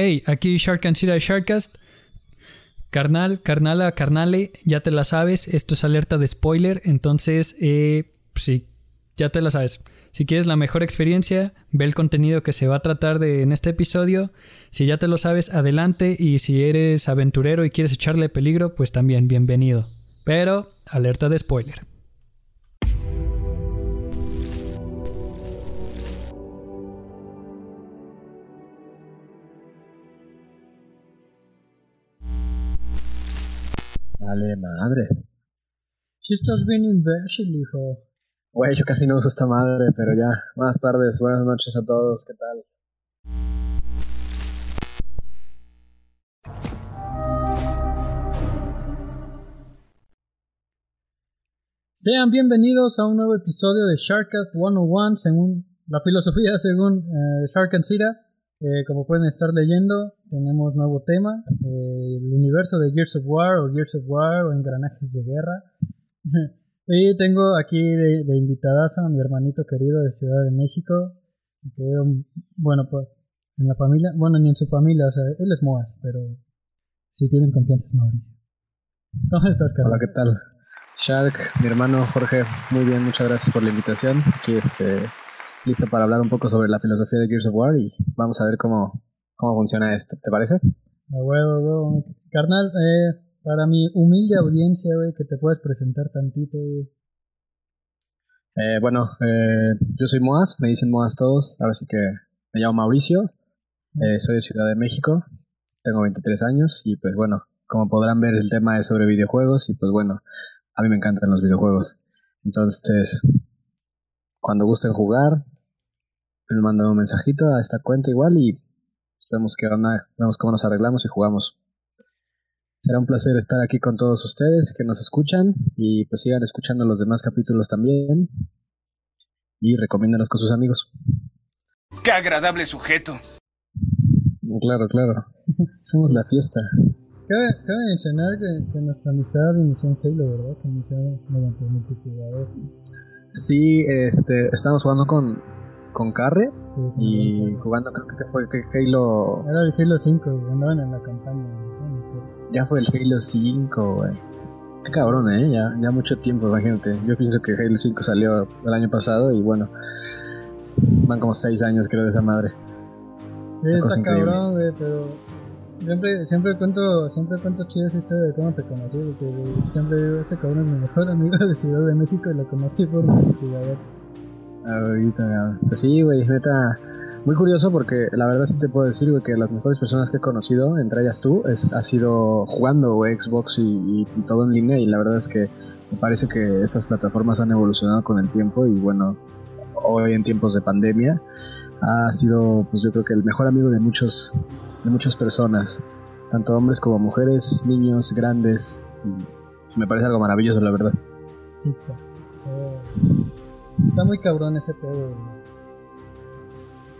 Hey, aquí Shark and Sira Sharkcast. Carnal, carnala, carnale, ya te la sabes. Esto es alerta de spoiler. Entonces, eh, sí, ya te la sabes. Si quieres la mejor experiencia, ve el contenido que se va a tratar de en este episodio. Si ya te lo sabes, adelante. Y si eres aventurero y quieres echarle peligro, pues también bienvenido. Pero, alerta de spoiler. Vale, madre. Si estás bien imbécil, hijo. Güey, yo casi no uso esta madre, pero ya. Buenas tardes, buenas noches a todos, ¿qué tal? Sean bienvenidos a un nuevo episodio de Sharkcast 101, según la filosofía según eh, Shark and Sira. Eh, como pueden estar leyendo, tenemos nuevo tema, eh, el universo de Gears of War o Gears of War o engranajes de guerra. y tengo aquí de, de a mi hermanito querido de Ciudad de México, que bueno, pues en la familia, bueno, ni en su familia, o sea, él es Moas, pero si tienen confianza es Mauricio. ¿Cómo estás, Carlos? Hola, ¿qué tal? Shark, mi hermano Jorge, muy bien, muchas gracias por la invitación. Aquí este listo para hablar un poco sobre la filosofía de Gears of War y vamos a ver cómo, cómo funciona esto, ¿te parece? A huevo, a huevo. Carnal, eh, para mi humilde audiencia, güey, que te puedes presentar tantito, güey. Eh, bueno, eh, yo soy Moas, me dicen Moas todos, ahora sí que me llamo Mauricio, eh, soy de Ciudad de México, tengo 23 años y pues bueno, como podrán ver el tema es sobre videojuegos y pues bueno, a mí me encantan los videojuegos. Entonces, cuando gusten jugar, me mandan un mensajito a esta cuenta igual y vemos qué onda, vemos cómo nos arreglamos y jugamos. Será un placer estar aquí con todos ustedes que nos escuchan y pues sigan escuchando los demás capítulos también y recomiéndanos con sus amigos. ¡Qué agradable sujeto! Claro, claro. Somos la fiesta. Cabe, cabe mencionar que, que, nuestra amistad inició en Halo, ¿verdad? Que inició mediante el multijugador. Sí, este, estamos jugando con, con Carre Sí, y jugando creo que fue que Halo... Era el Halo 5, güey, andaban en la campaña. ¿no? Ya fue el Halo 5, güey. Qué cabrón, ¿eh? Ya, ya mucho tiempo, imagínate. Yo pienso que Halo 5 salió el año pasado y bueno, van como 6 años creo de esa madre. Sí, está cabrón, güey, pero siempre, siempre cuento, siempre cuento chido esa historia de cómo te conocí, porque siempre digo, este cabrón es mi mejor amigo de Ciudad de México y lo conocí por un jugador. Ahorita, pues sí, güey, neta, muy curioso porque la verdad sí te puedo decir, güey, que las mejores personas que he conocido, entre ellas tú, es, ha sido jugando Xbox y todo en línea y la verdad es que me parece que estas plataformas han evolucionado con el tiempo y bueno, hoy en tiempos de pandemia ha sido, pues yo creo que el mejor amigo de muchos, de muchas personas, tanto hombres como mujeres, niños, grandes. me parece algo maravilloso, la verdad. Sí, eh, está muy cabrón ese pedo.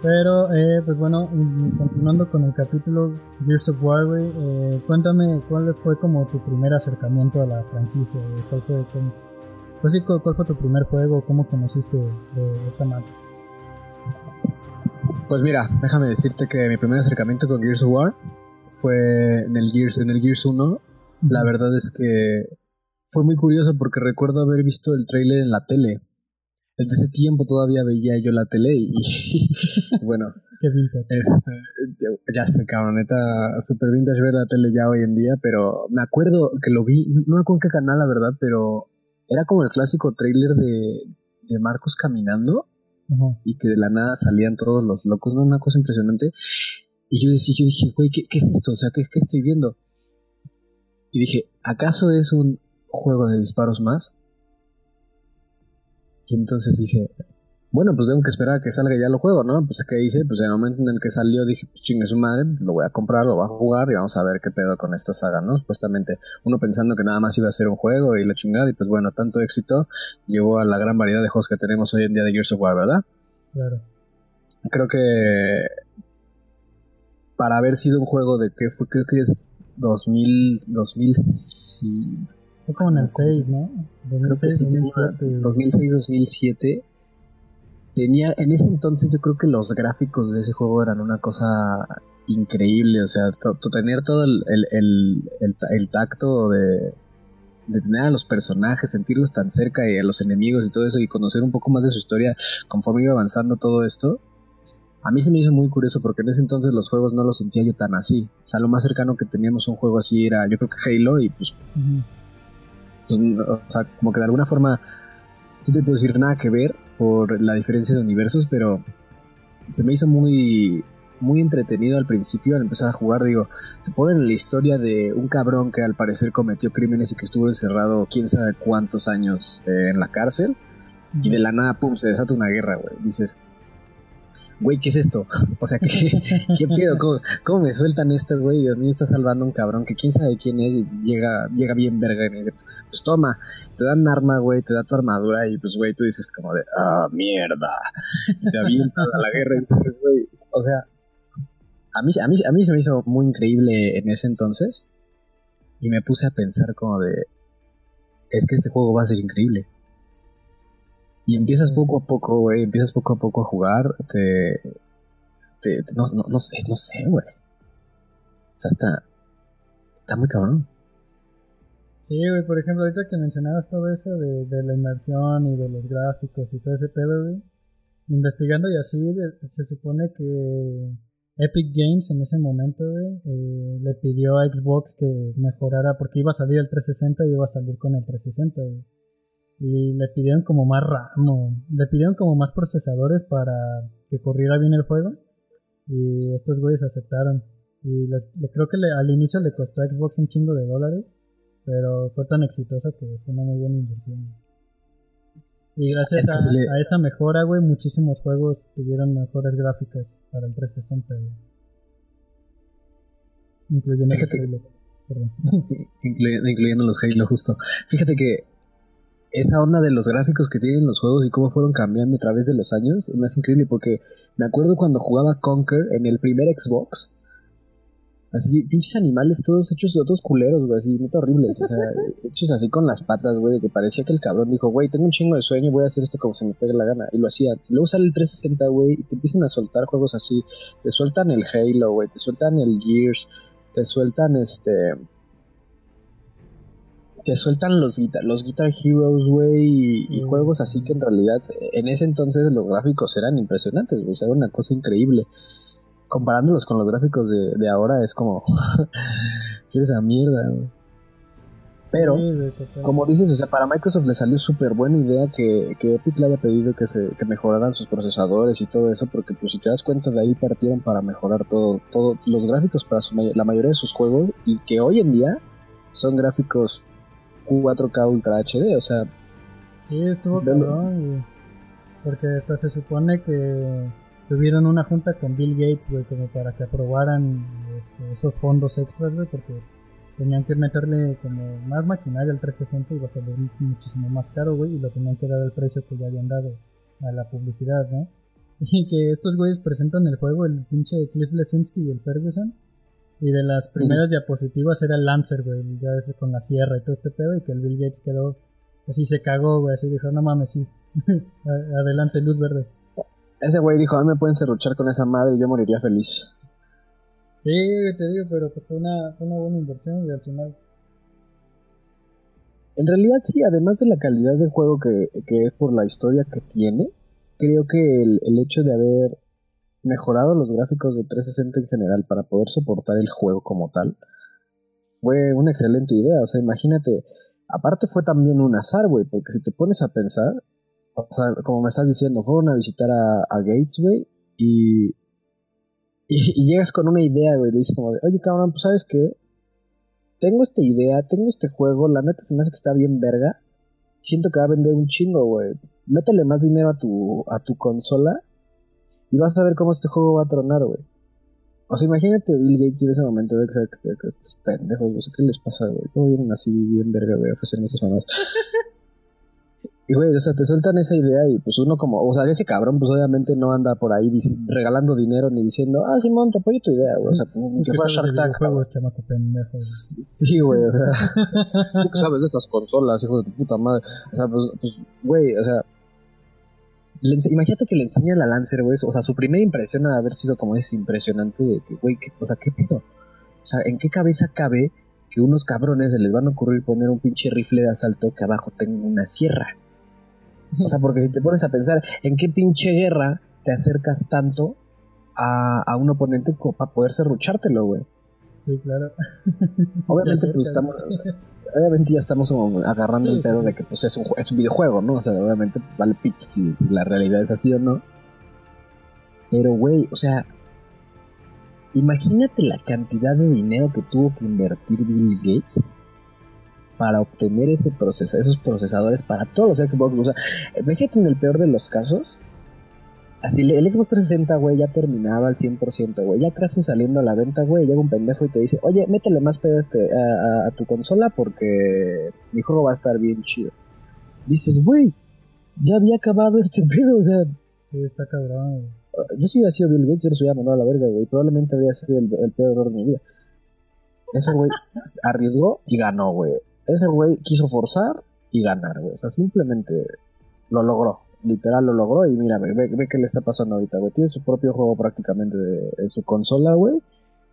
Pero, eh, pues bueno, continuando con el capítulo Gears of War, eh, cuéntame cuál fue como tu primer acercamiento a la franquicia, cuál fue, pues cuál fue tu primer juego, cómo conociste de esta marca. Pues mira, déjame decirte que mi primer acercamiento con Gears of War fue en el Gears, en el Gears 1. La verdad es que fue muy curioso porque recuerdo haber visto el trailer en la tele. Desde ese tiempo todavía veía yo la tele y, bueno. Qué vintage. Eh, ya sé, cabrón, neta, super vintage ver la tele ya hoy en día, pero me acuerdo que lo vi, no me acuerdo en qué canal, la verdad, pero era como el clásico trailer de, de Marcos caminando. Y que de la nada salían todos los locos, ¿no? Una cosa impresionante. Y yo, decía, yo dije, güey, ¿qué, ¿qué, es esto? O sea, ¿qué, ¿qué estoy viendo? Y dije, ¿acaso es un juego de disparos más? Y entonces dije, bueno, pues tengo que esperar a que salga ya el juego, ¿no? Pues ¿qué hice? Pues en el momento en el que salió dije, pues chingue su madre, lo voy a comprar, lo voy a jugar y vamos a ver qué pedo con esta saga, ¿no? Supuestamente uno pensando que nada más iba a ser un juego y la chingada y pues bueno, tanto éxito llevó a la gran variedad de juegos que tenemos hoy en día de Gears of War, ¿verdad? Claro. Creo que para haber sido un juego de que fue, creo que es 2000, 2000 sí, fue como en el 6, ¿no? 2006, 2007. 2006, 2007 tenía en ese entonces yo creo que los gráficos de ese juego eran una cosa increíble, o sea, tener todo el, el, el, tacto de, de tener a los personajes, sentirlos tan cerca y a los enemigos y todo eso y conocer un poco más de su historia conforme iba avanzando todo esto, a mí se me hizo muy curioso porque en ese entonces los juegos no los sentía yo tan así. O sea, lo más cercano que teníamos un juego así era yo creo que Halo y pues, pues o sea, como que de alguna forma sí te puedo decir nada que ver por la diferencia de universos, pero se me hizo muy muy entretenido al principio al empezar a jugar, digo, te ponen la historia de un cabrón que al parecer cometió crímenes y que estuvo encerrado quién sabe cuántos años eh, en la cárcel y de la nada, pum, se desata una guerra, güey. Dices, güey, ¿qué es esto? O sea, ¿qué, qué pedo? ¿Cómo, me sueltan esto, güey? Dios mío, está salvando un cabrón que quién sabe quién es y llega, llega bien verga. Y pues toma, te dan arma, güey, te da tu armadura y pues, güey, tú dices como de, ah, mierda. Y te avientas a la guerra y dices, güey, o sea, a mí, a, mí, a mí se me hizo muy increíble en ese entonces y me puse a pensar como de, es que este juego va a ser increíble. Y empiezas poco a poco, güey, empiezas poco a poco a jugar, te... te, no, no, no, sé, no sé, güey. O sea, está... Está muy cabrón. Sí, güey, por ejemplo, ahorita que mencionabas todo eso de, de, la inmersión y de los gráficos y todo ese pedo, güey. Investigando y así, se supone que Epic Games en ese momento, güey, eh, le pidió a Xbox que mejorara, porque iba a salir el 360 y iba a salir con el 360, güey y le pidieron como más RAM, le pidieron como más procesadores para que corriera bien el juego y estos güeyes aceptaron. Y les, creo que al inicio le costó a Xbox un chingo de dólares pero fue tan exitosa que fue una muy buena inversión. Y gracias a, esa mejora güey muchísimos juegos tuvieron mejores gráficas para el 360 incluyendo los Halo Perdón. incluyendo los Halo justo. Fíjate que esa onda de los gráficos que tienen los juegos y cómo fueron cambiando a través de los años me hace increíble porque me acuerdo cuando jugaba Conquer en el primer Xbox. Así, pinches animales todos hechos de otros culeros, güey, así, neta horribles. O sea, hechos así con las patas, güey, de que parecía que el cabrón dijo, güey, tengo un chingo de sueño, voy a hacer esto como se me pegue la gana. Y lo hacía. luego sale el 360, güey, y te empiezan a soltar juegos así. Te sueltan el Halo, güey, te sueltan el Gears, te sueltan este te sueltan los Guitar, los Guitar Heroes, güey, y, mm. juegos así que en realidad en ese entonces los gráficos eran impresionantes, güey, era una cosa increíble. Comparándolos con los gráficos de, ahora es como, ¿qué esa mierda? Güey? Pero, como dices, o sea, para Microsoft le salió súper buena idea que, que, Epic le haya pedido que, se, que mejoraran sus procesadores y todo eso, porque pues si te das cuenta de ahí partieron para mejorar todo, todo los gráficos para la mayoría de sus juegos y que hoy en día son gráficos 4K Ultra HD, o sea. Sí, estuvo cabrón, Porque hasta se supone que tuvieron una junta con Bill Gates, güey, como para que aprobaran este, esos fondos extras, güey, porque tenían que meterle como más maquinaria al 360 y iba a salir muchísimo más caro, güey, y lo tenían que dar al precio que ya habían dado a la publicidad, ¿no? Y que estos güeyes presentan el juego, el pinche Cliff Lesinski y el Ferguson, y de las primeras diapositivas era el Lancer, güey, ya ese con la sierra y todo este pedo, y que el Bill Gates quedó así, se cagó, güey, así dijo, no mames, sí, adelante, luz verde. Ese güey dijo, a mí me pueden serruchar con esa madre y yo moriría feliz. Sí, te digo, pero pues fue una, fue una buena inversión y al final... En realidad sí, además de la calidad del juego que, que es por la historia que tiene, creo que el, el hecho de haber mejorado los gráficos de 360 en general para poder soportar el juego como tal, fue una excelente idea. O sea, imagínate, aparte fue también un azar, güey, porque si te pones a pensar, o sea, como me estás diciendo, fueron a visitar a, Gates, güey, y, y, llegas con una idea, güey, le dices como de, oye, cabrón, pues sabes qué, tengo esta idea, tengo este juego, la neta se me hace que está bien verga, siento que va a vender un chingo, güey. Métele más dinero a tu, a tu consola y vas a ver cómo este juego va a tronar, güey. O sea, imagínate Bill Gates en ese momento, güey, que, estos pendejos, sé qué les pasa, güey. ¿Cómo vienen así bien verga, güey, a ofrecerme esas mamás? Y, güey, o sea, te sueltan esa idea y pues uno como, o sea, ese cabrón pues obviamente no anda por ahí regalando dinero ni diciendo, ah, Simón, te apoyo tu idea, güey. O sea, que fuera Shark Tank. Sí, güey, o sea, ¿tú qué sabes de estas consolas, hijo de puta madre? O sea, pues, pues, güey, o sea, imagínate que le enseñan a Lancer, güey. O sea, su primera impresión ha de haber sido como es impresionante de que, güey, o sea, ¿qué pedo? O sea, ¿en qué cabeza cabe que unos cabrones se les van a ocurrir poner un pinche rifle de asalto que abajo tenga una sierra? O sea, porque si te pones a pensar, ¿en qué pinche guerra te acercas tanto a, a un oponente para poder serruchártelo, güey? Sí, claro. Obviamente, pues estamos obviamente ya estamos agarrando el pedo de que pues es un, es un videojuego, ¿no? O sea, obviamente vale pit si, la realidad es así o no. Pero, güey, o sea, imagínate la cantidad de dinero que tuvo que invertir Bill Gates para obtener ese proceso, esos procesadores para todos los Xbox. O sea, imagínate en el peor de los casos, Así, el Xbox 360, güey, ya terminaba al 100%, güey. Ya casi saliendo a la venta, güey, llega un pendejo y te dice, oye, métele más pedo este, a, tu consola porque mi juego va a estar bien chido. Dices, güey, ya había acabado este pedo, o sea... Sí, está cabrón, Yo si hubiera sido Bill Gates, yo los hubiera mandado a la verga, güey. Probablemente habría sido el, el peor error de mi vida. Ese güey arriesgó y ganó, güey. Ese güey quiso forzar y ganar, güey. O sea, simplemente lo logró literal lo logró y mira, ve, ve, qué le está pasando ahorita, güey. Tiene su propio juego prácticamente de, su consola, güey.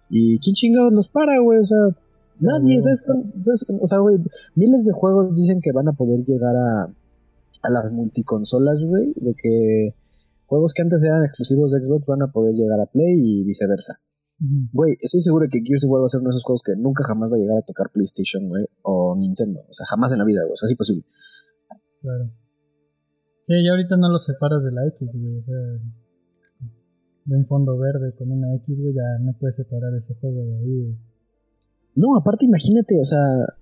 Y quién chingados los para, güey. O sea, nadie. o sea, güey, miles de juegos dicen que van a poder llegar a, a las multiconsolas, güey. De que juegos que antes eran exclusivos de Xbox van a poder llegar a Play y viceversa. Güey, estoy seguro que Gears of War va a ser uno de esos juegos que nunca jamás va a llegar a tocar PlayStation, güey, o Nintendo. O sea, jamás en la vida, güey. O sea, es imposible. Claro. Sí, ya ahorita no lo separas de la X, güey. O sea, de un fondo verde con una X, güey, ya no puedes separar ese juego de ahí, güey. No, aparte imagínate, o sea,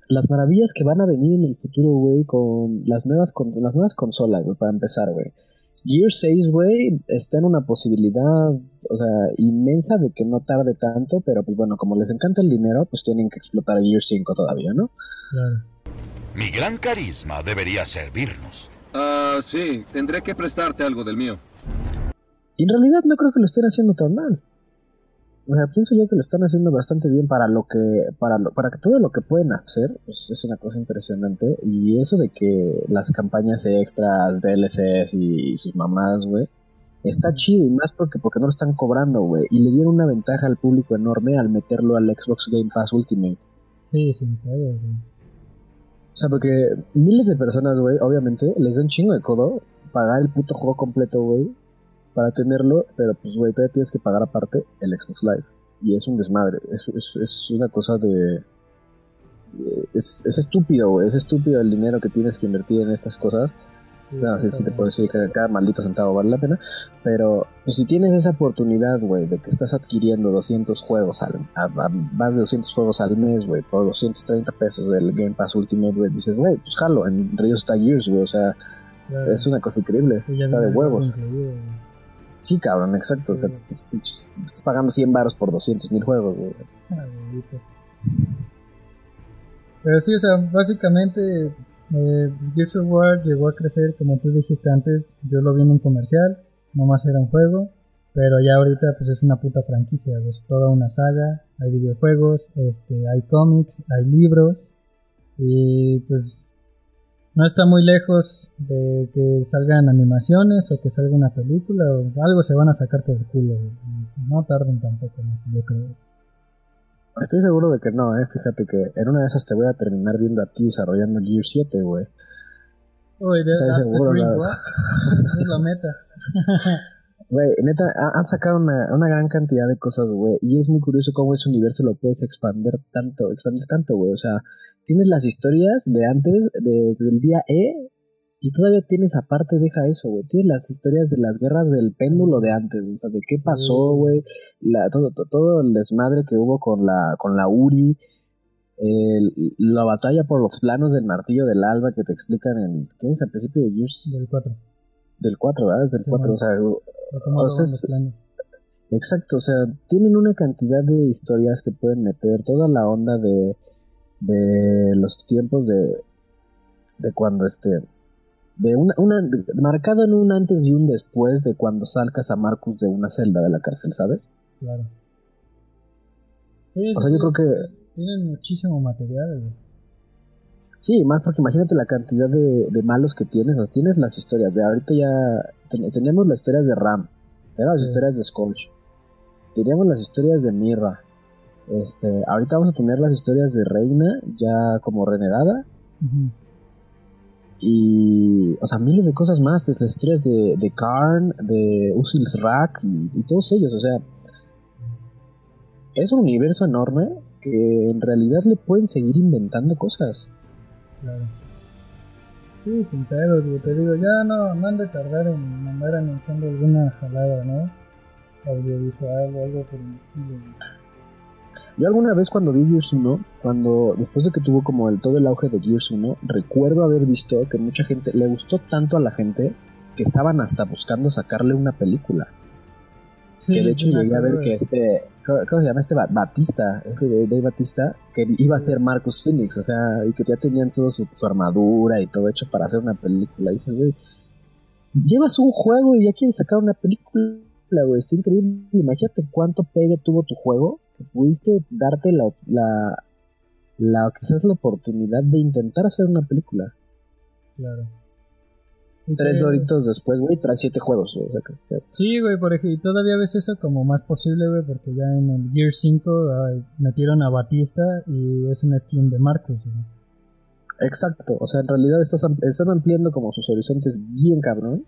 las maravillas que van a venir en el futuro, güey, con las nuevas con las nuevas consolas, güey, para empezar, güey. Gear 6, güey, está en una posibilidad, o sea, inmensa de que no tarde tanto, pero pues bueno, como les encanta el dinero, pues tienen que explotar Gear 5 todavía, ¿no? Claro. Mi gran carisma debería servirnos. Ah, sí, tendré que prestarte algo del mío. Y en realidad no creo que lo estén haciendo tan mal. O sea, pienso yo que lo están haciendo bastante bien para lo que, para lo, para que todo lo que pueden hacer, pues es una cosa impresionante. Y eso de que las campañas extras, DLCs y sus mamadas, güey, está chido y más porque, porque no lo están cobrando, güey. Y le dieron una ventaja al público enorme al meterlo al Xbox Game Pass Ultimate. Sí, sin pedo, sí. O sea, porque miles de personas, güey, obviamente, les da un chingo de codo pagar el puto juego completo, güey, para tenerlo, pero pues, güey, todavía tienes que pagar aparte el Xbox Live. Y es un desmadre, es, es, es una cosa de... Es, es estúpido, güey, es estúpido el dinero que tienes que invertir en estas cosas no, sí, sí te puedo decir que cada maldito centavo vale la pena. Pero pues, si tienes esa oportunidad, güey, de que estás adquiriendo 200 juegos al, más de 200 juegos al mes, güey, por 230 pesos del Game Pass Ultimate, güey, dices, güey, pues jalo, entre ellos está Gears, güey, o sea, es una cosa increíble, está de huevos. Sí, cabrón, exacto, o sea, estás, pagando 100 baros por 200 mil juegos, güey. Pero sí, o sea, básicamente eh, Gears of War llegó a crecer, como tú dijiste antes, yo lo vi en un comercial, nomás era un juego, pero ya ahorita pues es una puta franquicia, es toda una saga, hay videojuegos, este, hay cómics, hay libros, y pues no está muy lejos de que salgan animaciones o que salga una película o algo se van a sacar por el culo, no tarden tampoco en eso, yo creo. Estoy seguro de que no, eh. Fíjate que en una de esas te voy a terminar viendo a ti desarrollando Gear 7, güey. Uy, de, the dream, es la meta. Güey, neta, han sacado una, una, gran cantidad de cosas, güey. Y es muy curioso cómo ese universo lo puedes expandir tanto, expandir tanto, güey. O sea, tienes las historias de antes, desde el día E y todavía tienes aparte, deja eso, güey. Tienes las historias de las guerras del péndulo de antes, o sea, de qué pasó, güey. todo, todo el desmadre que hubo con la, con la Uri. la batalla por los planos del martillo del alba que te explican en. ¿Qué es? Al principio de Gears. Del 4. Del 4, ¿verdad? Desde el 4, o sea. O sea exacto, o sea, tienen una cantidad de historias que pueden meter. Toda la onda de. de los tiempos de. de cuando este de una, una marcado en un antes y un después de cuando salcas a Marcus de una celda de la cárcel, ¿sabes? Claro. Sí, o sea, yo creo que tienen muchísimo material. Sí, más porque imagínate la cantidad de, de malos que tienes. O sea, tienes las historias. De ahorita ya ten- teníamos las historias de Ram, teníamos las historias de Scorch, teníamos las historias de Mirra. Este, ahorita vamos a tener las historias de Reina ya como renegada. Y, o sea, miles de cosas más, desde las historias de, de Karn, de Usil's Rack y, y todos ellos, o sea, es un universo enorme que en realidad le pueden seguir inventando cosas. Claro. Sí, sin pedos. Te digo, ya no, no han de tardar en andar anunciando alguna jalada, ¿no? Audiovisual o algo por el estilo. Yo alguna vez cuando vi Gears 1, cuando después de que tuvo como el todo el auge de Gears 1, recuerdo haber visto que mucha gente le gustó tanto a la gente que estaban hasta buscando sacarle una película. Sí, que de hecho llegué a ver que este, ¿cómo, se llama este Ba- Batista? Ese de Dave Batista, que iba a ser Marcus Phoenix, o sea, y que ya tenían todo su, su armadura y todo hecho para hacer una película. Y dices, güey, llevas un juego y ya quieres sacar una película, güey, está increíble. Imagínate cuánto pegue tuvo tu juego, que pudiste darte la, la, la quizás la oportunidad de intentar hacer una película. Claro. Y Tres horitos después, güey, traes siete juegos, güey, o sea, que- que- Sí, güey, por ejemplo, y todavía ves eso como más posible, güey, porque ya en el Gear 5 ay, metieron a Batista y es una skin de Marcus, güey. Exacto, o sea, en realidad estás, están ampliando como sus horizontes bien cabrón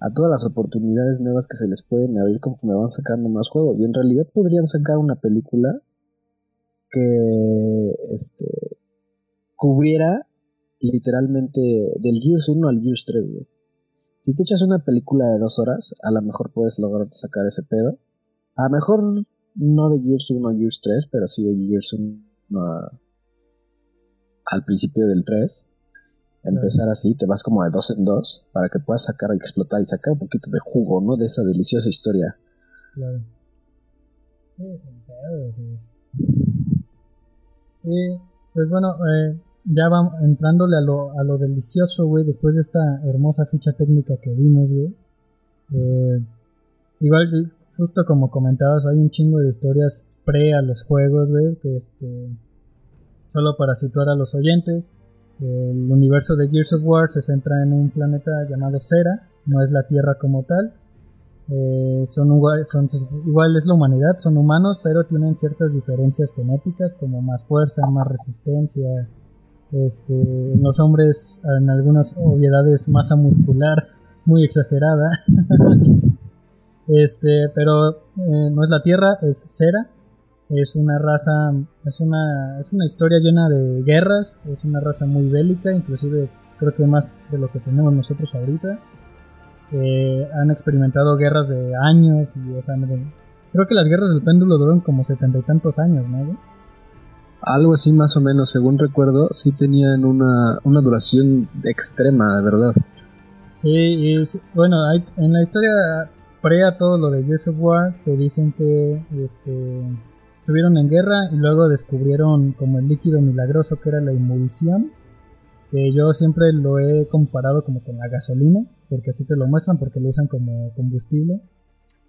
a todas las oportunidades nuevas que se les pueden abrir conforme van sacando más juegos. Y en realidad podrían sacar una película que este cubriera literalmente del Gears 1 al Gears 3, güey. Si te echas una película de dos horas, a lo mejor puedes lograr sacar ese pedo. A lo mejor no de Gears 1 a Gears 3, pero sí de Gears 1 a, al principio del 3. Empezar así, te vas como de dos en dos para que puedas sacar y explotar y sacar un poquito de jugo, ¿no? De esa deliciosa historia. Claro. Sí, sin pedos, güey. Y, pues bueno, eh, ya vamos entrándole a lo, a lo delicioso, güey, después de esta hermosa ficha técnica que vimos, güey. Eh, igual, eh, justo como comentabas, hay un chingo de historias pre a los juegos, güey, que este... Solo para situar a los oyentes, el universo de Gears of War se centra en un planeta llamado Cera, no es la Tierra como tal, eh, son, igual, igual es la humanidad, son humanos, pero tienen ciertas diferencias genéticas como más fuerza, más resistencia. Este, los hombres, en algunas obviedades, masa muscular muy exagerada. este, pero eh, no es la Tierra, es Cera. Es una raza, es una, es una historia llena de guerras, es una raza muy bélica, inclusive creo que más de lo que tenemos nosotros ahorita. Eh, han experimentado guerras de años y o sea, creo que las guerras del péndulo duran como setenta y tantos años, ¿no? güey? Algo así más o menos, según recuerdo, sí tenían una, una duración extrema, de verdad. Sí, y bueno, hay, en la historia pre a todo lo de Gears of War te dicen que este, estuvieron en guerra y luego descubrieron como el líquido milagroso que era la emulsión, que yo siempre lo he comparado como con la gasolina, porque así te lo muestran, porque lo usan como combustible.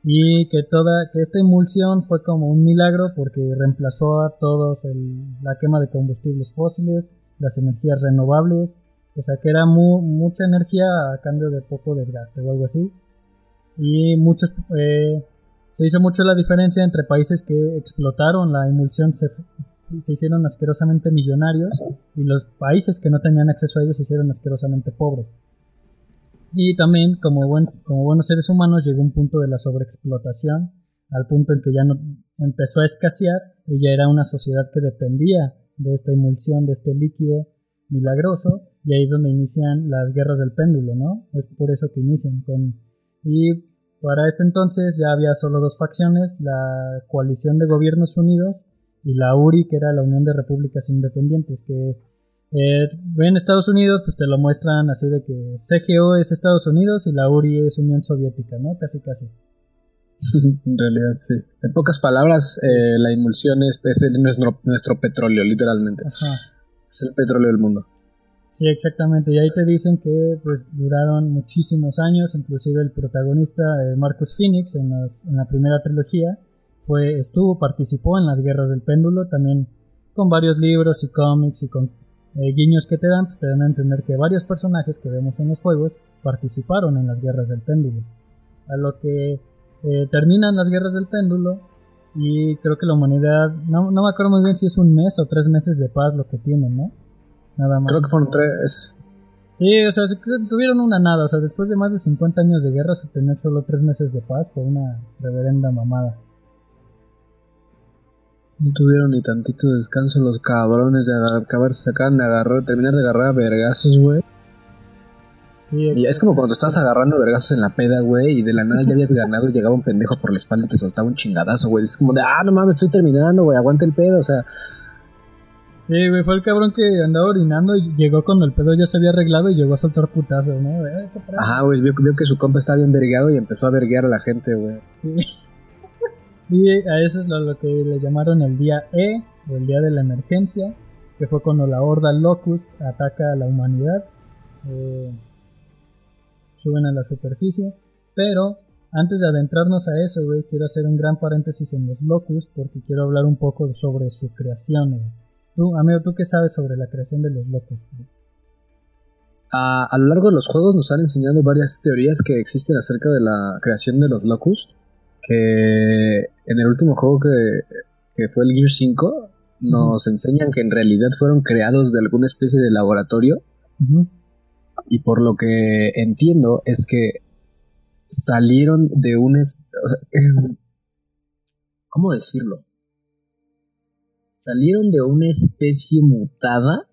Y que toda, que esta emulsión fue como un milagro porque reemplazó a todos el- la quema de combustibles fósiles, las energías renovables, o sea que era mu- mucha energía a cambio de poco desgaste o algo así. Y muchos eh, se hizo mucho la diferencia entre países que explotaron la emulsión se, se hicieron asquerosamente millonarios y los países que no tenían acceso a ellos se hicieron asquerosamente pobres. Y también, como, buen, como buenos seres humanos, llegó un punto de la sobreexplotación, al punto en que ya no empezó a escasear y ya era una sociedad que dependía de esta emulsión, de este líquido milagroso, y ahí es donde inician las guerras del péndulo, ¿no? Es por eso que inician con... Y para este entonces ya había solo dos facciones, la coalición de gobiernos unidos y la URI, que era la Unión de Repúblicas Independientes, que eh, en Estados Unidos pues te lo muestran así de que CGO es Estados Unidos y la URI es Unión Soviética, ¿no? Casi casi. en realidad, sí. En pocas palabras, eh, la emulsión es, nuestro, nuestro petróleo, literalmente. Ajá. Es el petróleo del mundo. Sí, exactamente. Y ahí te dicen que pues duraron muchísimos años, inclusive el protagonista eh, Marcus Phoenix en, las- en la primera trilogía fue estuvo participó en las guerras del péndulo, también con varios libros y cómics y con eh, guiños que te dan, pues te dan a entender que varios personajes que vemos en los juegos participaron en las guerras del péndulo. A lo que eh, terminan las guerras del péndulo y creo que la humanidad, no, no me acuerdo muy bien si es un mes o tres meses de paz lo que tienen, ¿no? Nada más. Creo que fueron tres. Sí, o sea, tuvieron una nada, o sea, después de más de 50 años de guerra, tener solo tres meses de paz fue una reverenda mamada. No tuvieron ni tantito descanso los cabrones de acabar, se acaban de agarrar, terminar de agarrar a vergazos, güey. Sí, y es como cuando estás agarrando vergazos en la peda, güey, y de la nada ya habías ganado y llegaba un pendejo por la espalda y te soltaba un chingadazo, güey. Es como de, ah, no mames, estoy terminando, güey, aguanta el pedo, o sea, Sí, güey, fue el cabrón que andaba orinando y llegó cuando el pedo ya se había arreglado y llegó a soltar putazos, ¿no? Ajá, güey, vio, que su compa estaba bien vergueado y empezó a verguear a la gente, güey. Sí. Y a eso es lo, que le llamaron el día E, o el día de la emergencia, que fue cuando la horda Locust ataca a la humanidad. Eh, suben a la superficie, pero antes de adentrarnos a eso, güey, quiero hacer un gran paréntesis en los Locust porque quiero hablar un poco sobre su creación, güey. Tú, amigo, ¿tú qué sabes sobre la creación de los locos? A, lo largo de los juegos nos han enseñado varias teorías que existen acerca de la creación de los locus. Que en el último juego que, fue el Gear 5, nos enseñan que en realidad fueron creados de alguna especie de laboratorio. Y por lo que entiendo es que salieron de un... ¿Cómo decirlo? salieron de una especie mutada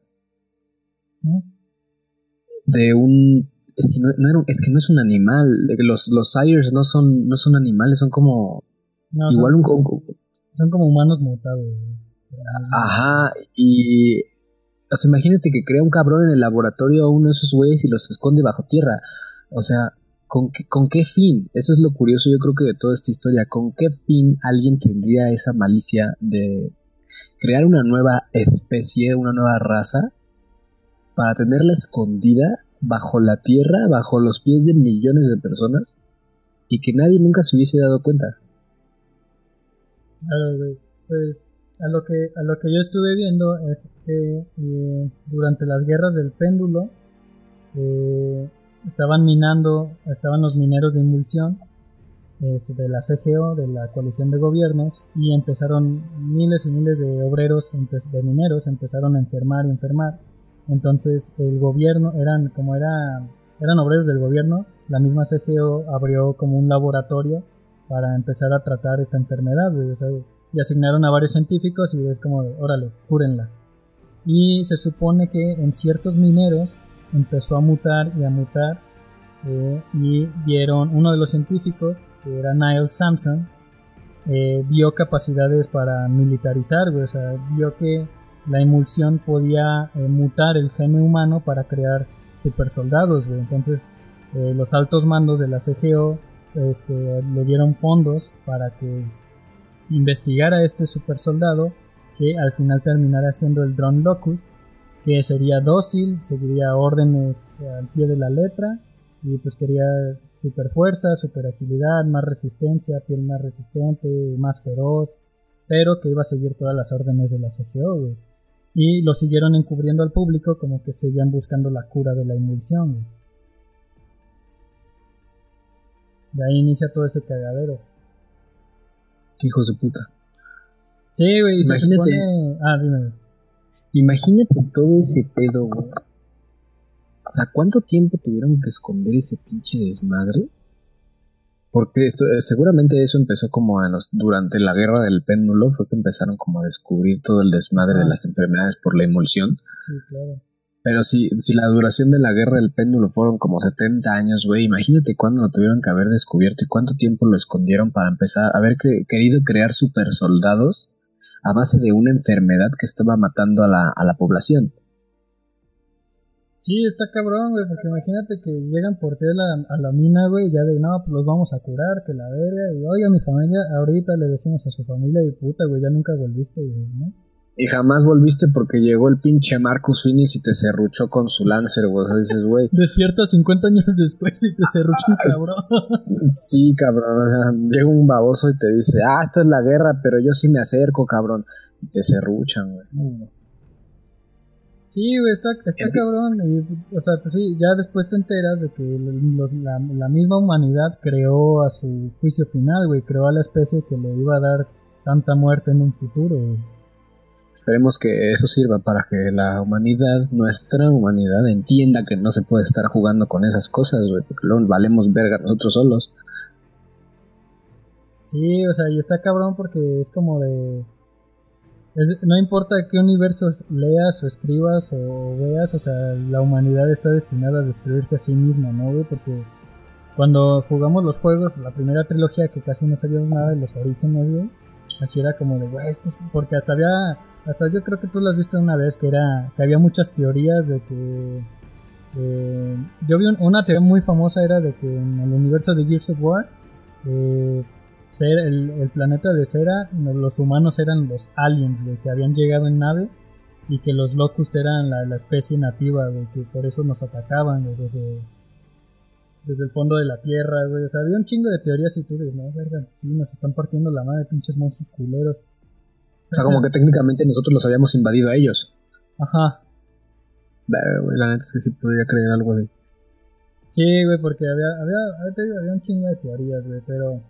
de un es que no, es que no es un animal los los sires no son no son animales son como igual son, un, son como humanos mutados ajá y o sea, imagínate que crea un cabrón en el laboratorio a uno de esos güeyes y los esconde bajo tierra o sea ¿Con qué, ¿Con qué fin? Eso es lo curioso yo creo que de toda esta historia. ¿Con qué fin alguien tendría esa malicia de crear una nueva especie, una nueva raza, para tenerla escondida bajo la tierra, bajo los pies de millones de personas, y que nadie nunca se hubiese dado cuenta. Pues a lo que a lo que yo estuve viendo es que eh, durante las guerras del péndulo eh, estaban minando, estaban los mineros de emulsión de la CGO, de la coalición de gobiernos, y empezaron miles y miles de obreros, de mineros, empezaron a enfermar y enfermar. Entonces el gobierno, eran como era, eran obreros del gobierno, la misma CGO abrió como un laboratorio para empezar a tratar esta enfermedad. y asignaron a varios científicos y es como, órale, cúrenla. Y se supone que en ciertos mineros empezó a mutar y a mutar eh, y vieron uno de los científicos que era Niall Sampson, eh, vio capacidades para militarizar, o sea, vio que la emulsión podía eh, mutar el gene humano para crear super soldados, Entonces, eh, los altos mandos de la CGO este, le dieron fondos para que investigara este super soldado que al final terminara siendo el Drone Locust, que sería dócil, seguiría órdenes al pie de la letra y pues quería super fuerza, super agilidad, más resistencia, piel más resistente, más feroz, pero que iba a seguir todas las órdenes de la CGO, Y lo siguieron encubriendo al público como que seguían buscando la cura de la emulsión, De ahí inicia todo ese cagadero. Hijos de puta. Sí, güey, Imagínate. Ah, dime. Imagínate todo ese pedo, güey ¿A cuánto tiempo tuvieron que esconder ese pinche desmadre? Porque esto, eh, seguramente eso empezó como durante la guerra del péndulo, fue que empezaron como a descubrir todo el desmadre de las enfermedades por la emulsión. Sí, claro. Pero si, si la duración de la guerra del péndulo fueron como 70 años, güey, imagínate cuándo lo tuvieron que haber descubierto y cuánto tiempo lo escondieron para empezar a haber querido crear super soldados a base de una enfermedad que estaba matando a la, a la población. Sí, está cabrón, güey, porque imagínate que llegan por ti a la, a la mina, güey, ya de, no, pues los vamos a curar, que la verga, y oiga, mi familia, ahorita le decimos a su familia, y puta, güey, ya nunca volviste, güey, ¿no? Y jamás volviste porque llegó el pinche Marcus Finis y te serruchó con su Lancer, güey. Dices, güey. Despiertas 50 años después y te serruchó un cabrón. Sí, cabrón. O sea, llega un baboso y te dice, ah, esta es la guerra, pero yo sí me acerco, cabrón. Y te serruchan, güey. Sí, güey, está, está cabrón. Y, o sea, pues sí, ya después te enteras de que los, la, la, misma humanidad creó a su juicio final, güey. Creó a la especie que le iba a dar tanta muerte en un futuro, güey. Esperemos que eso sirva para que la humanidad, nuestra humanidad, entienda que no se puede estar jugando con esas cosas, güey, porque luego valemos verga nosotros solos. Sí, o sea, y está cabrón porque es como de... no importa qué universo leas o escribas o veas, o sea, la humanidad está destinada a destruirse a sí misma, ¿no, güey? Porque cuando jugamos los juegos, la primera trilogía que casi no sabíamos nada de los orígenes, güey, así era como de, güey, esto es... porque hasta había hasta yo creo que tú lo has visto una vez, que era que había muchas teorías de que... Eh, yo vi una teoría muy famosa, era de que en el universo de Gears of War, eh, el, planeta de Cera, los humanos eran los aliens, de que habían llegado en naves y que los Locust eran la, especie nativa, de que por eso nos atacaban desde, desde el fondo de la Tierra, güey. O sea, había un chingo de teorías y tú dices, no, verga, sí, nos están partiendo la madre, pinches monstruos culeros. O sea, como que técnicamente nosotros los habíamos invadido a ellos. Ajá. güey, la neta es que sí podría creer algo de. Sí, güey, porque había, había, había un chingo de teorías, güey, pero.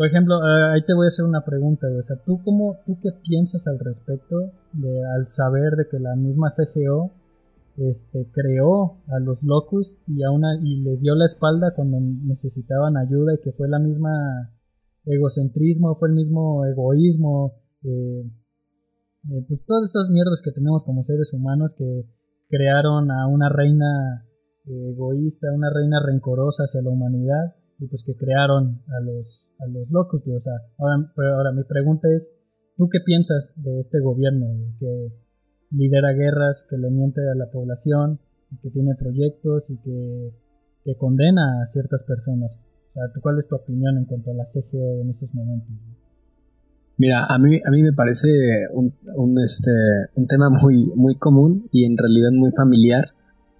Por ejemplo, ahí te voy a hacer una pregunta. O sea, ¿tú, cómo, ¿tú qué piensas al respecto de, al saber de que la misma CGO este, creó a los Locust y, a una, y les dio la espalda cuando necesitaban ayuda y que fue la misma egocentrismo, fue el mismo egoísmo eh, eh, pues todas esas mierdas que tenemos como seres humanos que crearon a una reina eh, egoísta, una reina rencorosa hacia la humanidad y pues que crearon a los, a los locos. Pues, ahora, pero ahora mi pregunta es, ¿tú qué piensas de este gobierno que lidera guerras, que le miente a la población, que tiene proyectos y que, que condena a ciertas personas? O sea, ¿cuál es tu opinión en cuanto a la CGO en esos momentos? Mira, a mí, a mí me parece un, un, este, un tema muy, muy común y en realidad muy familiar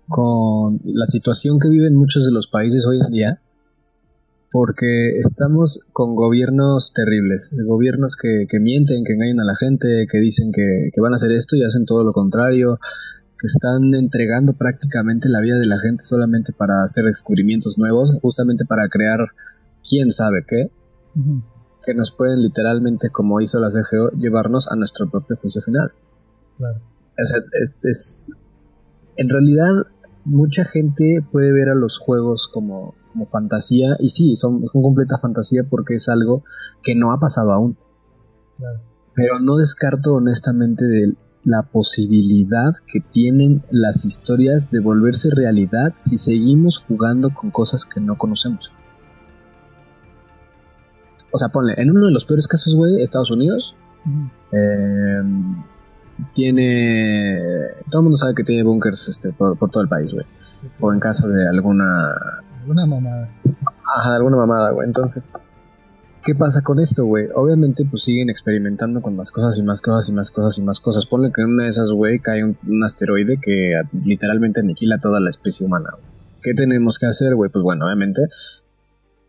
con la situación que viven muchos de los países hoy en día, porque estamos con gobiernos terribles, gobiernos que, que mienten, que engañan a la gente, que dicen que, que van a hacer esto y hacen todo lo contrario, que están entregando prácticamente la vida de la gente solamente para hacer descubrimientos nuevos, justamente para crear quién sabe qué que nos pueden literalmente, como hizo la CGO, llevarnos a nuestro propio juicio final. Claro. es, en realidad, mucha gente puede ver a los juegos como, como fantasía, y sí, son, son completa fantasía porque es algo que no ha pasado aún. Claro. Pero no descarto honestamente de la posibilidad que tienen las historias de volverse realidad si seguimos jugando con cosas que no conocemos. O sea, ponle, en uno de los peores casos, güey, Estados Unidos eh, tiene. Todo el mundo sabe que tiene bunkers este, por, todo el país, güey. O en caso de alguna. Alguna mamada. Ajá, alguna mamada, güey. Entonces, ¿qué pasa con esto, güey? Obviamente, pues siguen experimentando con más cosas y más cosas y más cosas y más cosas. Ponle que en una de esas, güey, cae un, asteroide que literalmente aniquila toda la especie humana. ¿Qué tenemos que hacer, güey? Pues bueno, obviamente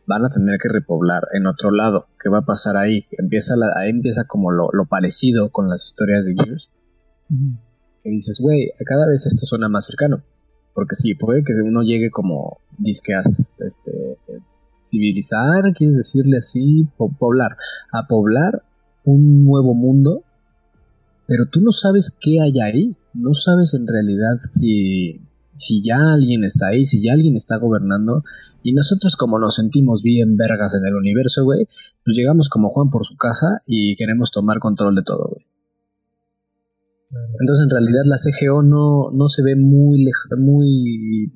van a tener que repoblar en otro lado. ¿Qué va a pasar ahí? Empieza ahí empieza como lo, parecido con las historias de Gears. Que dices, güey, cada vez esto suena más cercano. Porque sí, puede que uno llegue como disque a este, civilizar, quieres decirle así, poblar. A poblar un nuevo mundo. Pero tú no sabes qué hay ahí. No sabes en realidad si, si ya alguien está ahí, si ya alguien está gobernando y nosotros como nos sentimos bien vergas en el universo, güey, pues llegamos como Juan por su casa y queremos tomar control de todo, güey. Entonces en realidad la CGO no, no se ve muy, muy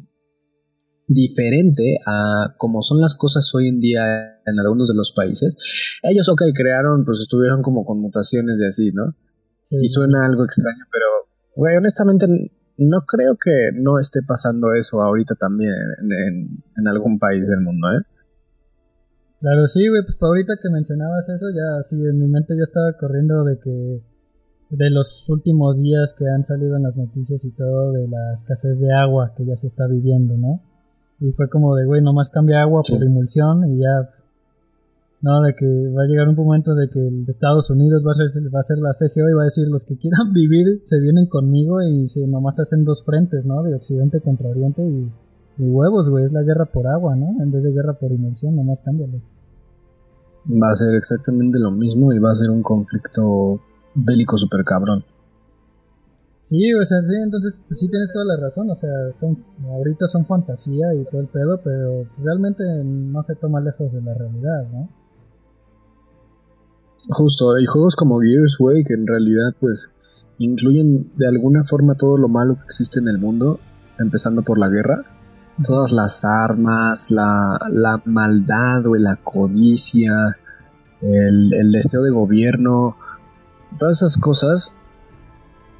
diferente a como son las cosas hoy en día en algunos de los países. Ellos, ok, crearon, pues estuvieron como con mutaciones de así, ¿no? Y suena algo extraño, pero, güey, honestamente no creo que no esté pasando eso ahorita también en, algún país del mundo, ¿eh? Claro, sí, güey, pues ahorita que mencionabas eso, ya sí, en mi mente ya estaba corriendo de que de los últimos días que han salido en las noticias y todo de la escasez de agua que ya se está viviendo, ¿no? Y fue como de, güey, nomás cambia agua por emulsión y ya ¿no? De que va a llegar un momento de que Estados Unidos va a ser, va a ser la CGO y va a decir los que quieran vivir se vienen conmigo y se, nomás hacen dos frentes, ¿no? De Occidente contra Oriente y, huevos, güey, es la guerra por agua, ¿no? En vez de guerra por inmersión, nomás cámbiale. Va a ser exactamente lo mismo y va a ser un conflicto bélico super cabrón. Sí, o sea, sí, entonces pues sí tienes toda la razón, o sea, son, ahorita son fantasía y todo el pedo, pero realmente no se toma lejos de la realidad, ¿no? Justo, hay juegos como Gears, güey, que en realidad pues incluyen de alguna forma todo lo malo que existe en el mundo, empezando por la guerra. Todas las armas, la, la maldad, güey, la codicia, el, el deseo de gobierno, todas esas cosas,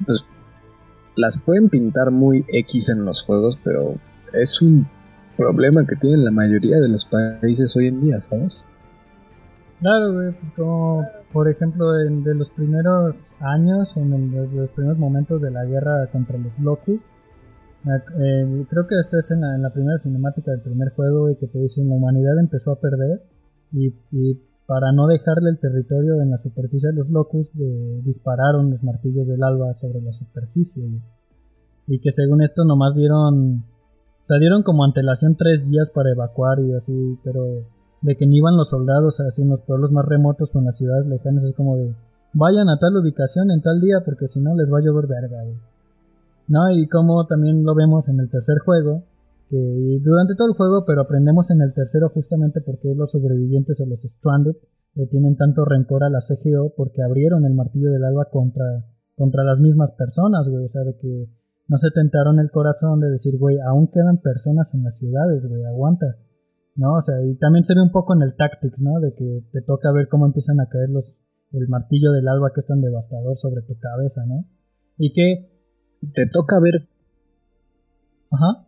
pues las pueden pintar muy X en los juegos, pero es un problema que tienen la mayoría de los países hoy en día, ¿sabes? Claro, como por ejemplo en de los primeros años, en los primeros momentos de la guerra contra los Locust, eh, creo que esto es en la, primera cinemática del primer juego y que te dicen la humanidad empezó a perder y, y para no dejarle el territorio en la superficie de los locus, dispararon los martillos del alba sobre la superficie. Y que según esto nomás dieron... O sea, dieron como antelación tres días para evacuar y así, pero de que ni iban los soldados así en los pueblos más remotos o en las ciudades lejanas, es como de vayan a tal ubicación en tal día porque si no les va a llover verga, ¿No? Y como también lo vemos en el tercer juego, que durante todo el juego, pero aprendemos en el tercero justamente porque los sobrevivientes o los Stranded le tienen tanto rencor a la CGO porque abrieron el martillo del alba contra, contra las mismas personas, güey. O sea, de que no se tentaron el corazón de decir, güey, aún quedan personas en las ciudades, güey, aguanta. ¿No? O sea, y también se ve un poco en el Tactics, ¿no? De que te toca ver cómo empiezan a caer los, el martillo del alba que es tan devastador sobre tu cabeza, ¿no? Y que... Te toca ver... Ajá.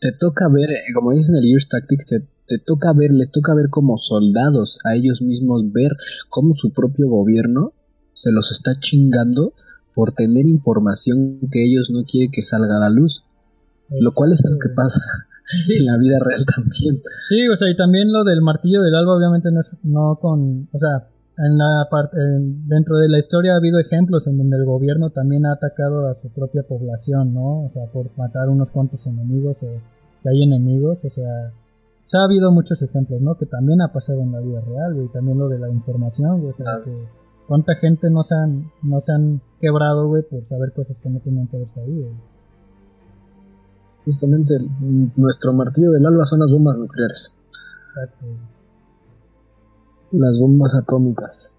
Te toca ver, eh, como dicen en el Years Tactics, te, toca ver, les toca ver como soldados a ellos mismos ver cómo su propio gobierno se los está chingando por tener información que ellos no quieren que salga a la luz. Lo cual es lo que pasa en la vida real también. Sí, o sea, y también lo del martillo del alba, obviamente no es no con, o sea, en la parte, dentro de la historia ha habido ejemplos en donde el gobierno también ha atacado a su propia población, ¿no? O sea, por matar unos cuantos enemigos o que hay enemigos, o sea, ha habido muchos ejemplos, ¿no? Que también ha pasado en la vida real, güey, también lo de la información, güey, o sea, que cuánta gente no se han, no se han quebrado, güey, por saber cosas que no tenían que haber sabido, Justamente nuestro martillo del alba son las bombas nucleares. Exacto las bombas atómicas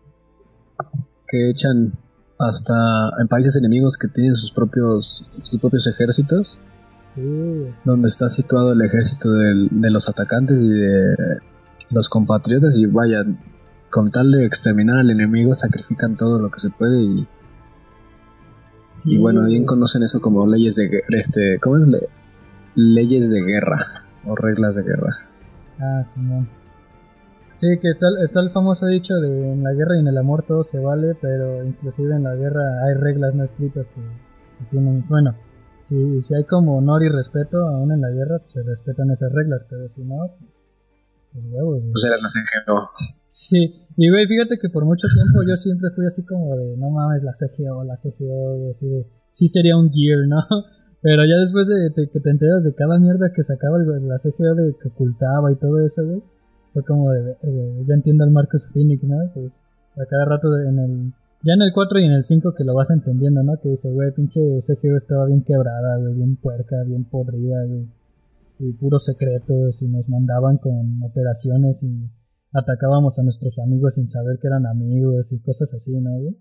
que echan hasta en países enemigos que tienen sus propios sus propios ejércitos donde está situado el ejército de los atacantes y de los compatriotas y vaya con tal de exterminar al enemigo sacrifican todo lo que se puede y y bueno bien conocen eso como leyes de este cómo es leyes de guerra o reglas de guerra. Ah sí no Sí, que está, está el famoso dicho de en la guerra y en el amor todo se vale, pero inclusive en la guerra hay reglas no escritas que se tienen, bueno, si, si hay como honor y respeto aún en la guerra, pues se respetan esas reglas, pero si no, pues huevos. Pues eres la CGO. Sí, y güey, fíjate que por mucho tiempo yo siempre fui así como de, no mames, la CGO, la CGO, así de, sí sería un gear, ¿no? Pero ya después de, que te enteras de cada mierda que sacaba la CGO de que ocultaba y todo eso, güey fue como de, ya entiendo al Marcus Phoenix, ¿no? Pues a cada rato en el, ya en el 4 y en el 5 que lo vas entendiendo, ¿no? Que dice, güey, pinche CGO estaba bien quebrada, güey, bien puerca, bien podrida, güey. Y puros secretos y nos mandaban con operaciones y atacábamos a nuestros amigos sin saber que eran amigos y cosas así, ¿no, güey?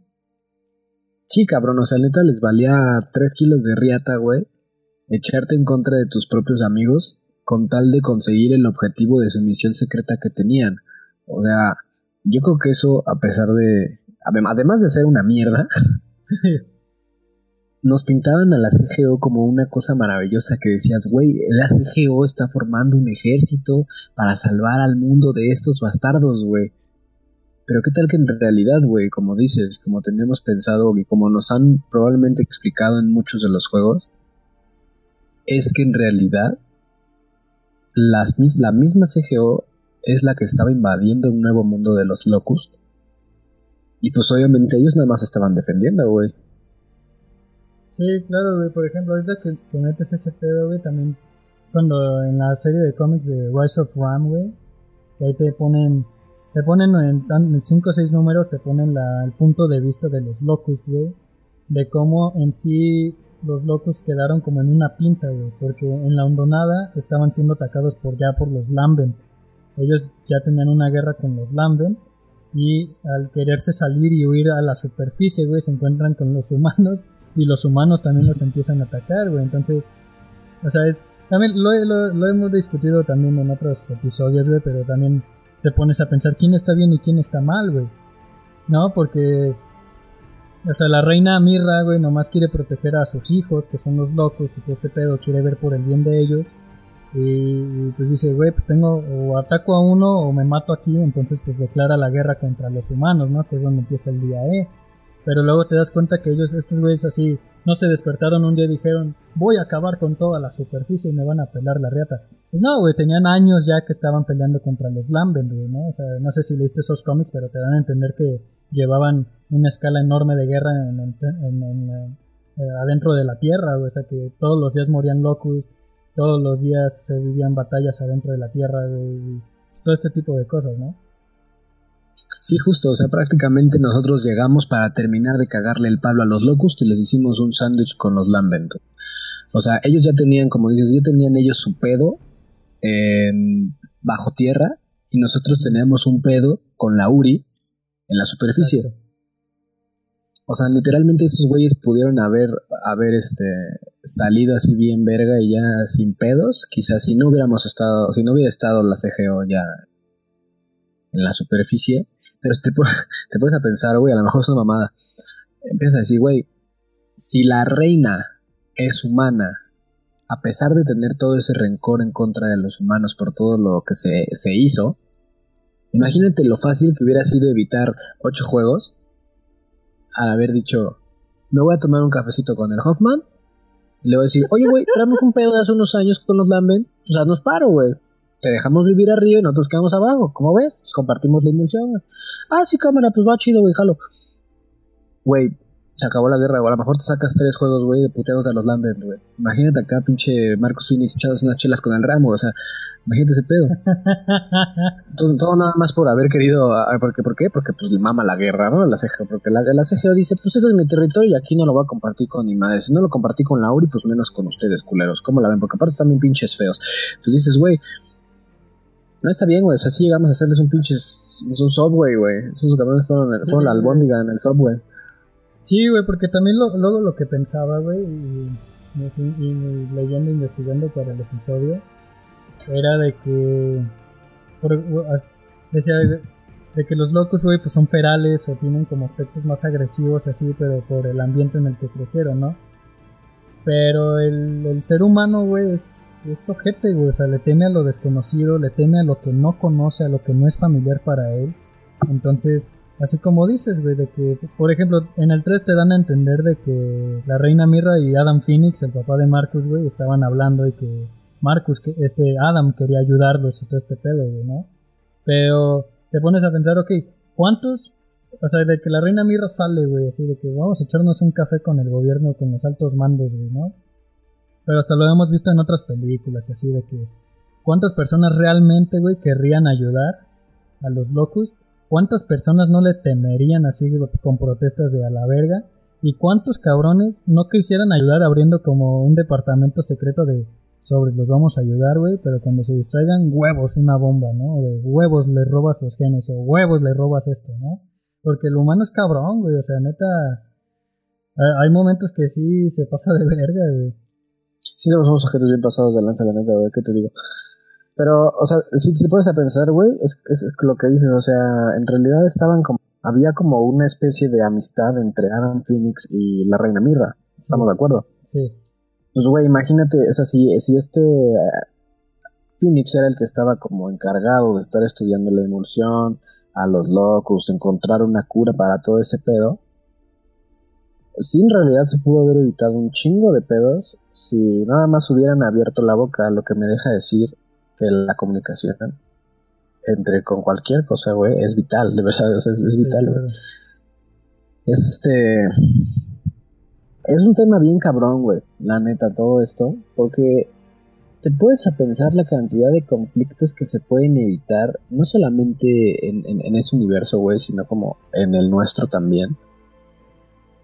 Sí, cabrón, o sea, neta les valía 3 kilos de riata, güey. Echarte en contra de tus propios amigos con tal de conseguir el objetivo de su misión secreta que tenían. O sea, yo creo que eso, a pesar de. Además de ser una mierda, nos pintaban a la CGO como una cosa maravillosa que decías, güey, la CGO está formando un ejército para salvar al mundo de estos bastardos, güey. Pero qué tal que en realidad, güey, como dices, como tenemos pensado y como nos han probablemente explicado en muchos de los juegos, es que en realidad las, la misma CGO es la que estaba invadiendo un nuevo mundo de los Locust. Y pues obviamente ellos nada más estaban defendiendo, güey. Sí, claro, güey. Por ejemplo, ahorita que, metes ese pedo, güey, también cuando en la serie de cómics de Rise of Ram, güey, que ahí te ponen, te ponen en 5 o 6 números, te ponen el punto de vista de los Locust, güey, de cómo en sí los Locust quedaron como en una pinza, güey, porque en la hondonada estaban siendo atacados por ya por los Lamben. Ellos ya tenían una guerra con los Lamben y al quererse salir y huir a la superficie, güey, se encuentran con los humanos y los humanos también los empiezan a atacar, güey. Entonces, o sea, es también lo, lo, hemos discutido también en otros episodios, güey, pero también te pones a pensar quién está bien y quién está mal, güey. ¿No? Porque, o sea, la reina Mirra, güey, nomás quiere proteger a sus hijos, que son los locos, y todo este pedo quiere ver por el bien de ellos. Y, pues dice, güey, pues tengo, o ataco a uno o me mato aquí, entonces pues declara la guerra contra los humanos, ¿no? Que es donde empieza el día E. Pero luego te das cuenta que ellos, estos güeyes así, no se despertaron un día y dijeron, voy a acabar con toda la superficie y me van a pelar la riata. Pues no, güey, tenían años ya que estaban peleando contra los Lambent, güey, ¿no? O sea, no sé si leíste esos cómics, pero te dan a entender que llevaban una escala enorme de guerra en, eh, adentro de la Tierra, güey. O sea, que todos los días morían locos, todos los días se vivían batallas adentro de la Tierra, güey, todo este tipo de cosas, ¿no? Sí, justo, o sea, prácticamente nosotros llegamos para terminar de cagarle el palo a los Locust y les hicimos un sándwich con los Lambent. O sea, ellos ya tenían, como dices, ya tenían ellos su pedo bajo tierra y nosotros teníamos un pedo con la Uri en la superficie. O sea, literalmente esos güeyes pudieron haber, haber este, salido así bien verga y ya sin pedos. Quizás si no hubiéramos estado, si no hubiera estado la CGO ya en la superficie, pero te, puedes a pensar, güey, a lo mejor es una mamada. Empiezas a decir, güey, si la reina es humana, a pesar de tener todo ese rencor en contra de los humanos por todo lo que se, se hizo, imagínate lo fácil que hubiera sido evitar ocho juegos al haber dicho, me voy a tomar un cafecito con el Hoffman y le voy a decir, oye, güey, traemos un pedo de hace unos años con los Lamben, o sea, nos paro, güey te dejamos vivir arriba y nosotros quedamos abajo. ¿Cómo ves? Pues compartimos la emulsión. Ah, sí, cámara, pues va chido, güey, jalo. Güey, se acabó la guerra, güey. A lo mejor te sacas tres juegos, güey, de puteados de los Lambert, güey. Imagínate acá, pinche Marcos Phoenix echados unas chelas con el ramo, o sea, imagínate ese pedo. todo, nada más por haber querido. ¿por qué? ¿Por qué? Porque pues le mama la guerra, ¿no? La CGO, porque la, la CGO dice, pues ese es mi territorio y aquí no lo voy a compartir con ni madre. Si no lo compartí con la URI, pues menos con ustedes, culeros. ¿Cómo la ven? Porque aparte están bien pinches feos. Pues dices, güey no está bien, güey. O sea, sí llegamos a hacerles un pinche. un subway, güey. Esos cabrones fueron, fueron la albóndiga en el subway. Sí, güey, porque también lo, luego lo que pensaba, güey, y, y, leyendo, investigando para el episodio, era de que. decía de, que los locos, güey, pues son ferales o tienen como aspectos más agresivos, así, pero por el ambiente en el que crecieron, ¿no? Pero el, ser humano, güey, es, es ojete, güey. O sea, le teme a lo desconocido, le teme a lo que no conoce, a lo que no es familiar para él. Entonces, así como dices, güey, de que, por ejemplo, en el 3 te dan a entender de que la reina Mirra y Adam Phoenix, el papá de Marcus, güey, estaban hablando y que Marcus, que este Adam quería ayudarlos y todo este pedo, güey, ¿no? Pero te pones a pensar, ok, ¿cuántos o sea, de que la reina Mirra sale, güey, así de que vamos a echarnos un café con el gobierno, con los altos mandos, güey, ¿no? Pero hasta lo hemos visto en otras películas, así de que cuántas personas realmente, güey, querrían ayudar a los locos, cuántas personas no le temerían así con protestas de a la verga, y cuántos cabrones no quisieran ayudar abriendo como un departamento secreto de sobre los vamos a ayudar, güey, pero cuando se distraigan, huevos, una bomba, ¿no? De huevos le robas los genes, o huevos le robas esto, ¿no? Porque el humano es cabrón, güey. O sea, neta. Hay momentos que sí se pasa de verga, güey. Sí, somos objetos bien pasados de lanza, la neta, güey. ¿Qué te digo? Pero, o sea, si te pones a pensar, güey, es, es, lo que dices. O sea, en realidad estaban como. Había como una especie de amistad entre Adam Phoenix y la Reina Mirra. ¿Estamos de acuerdo? Sí. Pues, güey, imagínate, es así, si este. Phoenix era el que estaba como encargado de estar estudiando la emulsión, a los locos, encontrar una cura para todo ese pedo. Sí, en realidad se pudo haber evitado un chingo de pedos si nada más hubieran abierto la boca, lo que me deja decir que la comunicación entre con cualquier cosa, güey, es vital, de verdad, es, es Sí, vital, güey. claro. Este. Es un tema bien cabrón, güey. La neta, todo esto. Porque te puedes a pensar la cantidad de conflictos que se pueden evitar. No solamente en, en- en ese universo, güey, sino como en el nuestro también.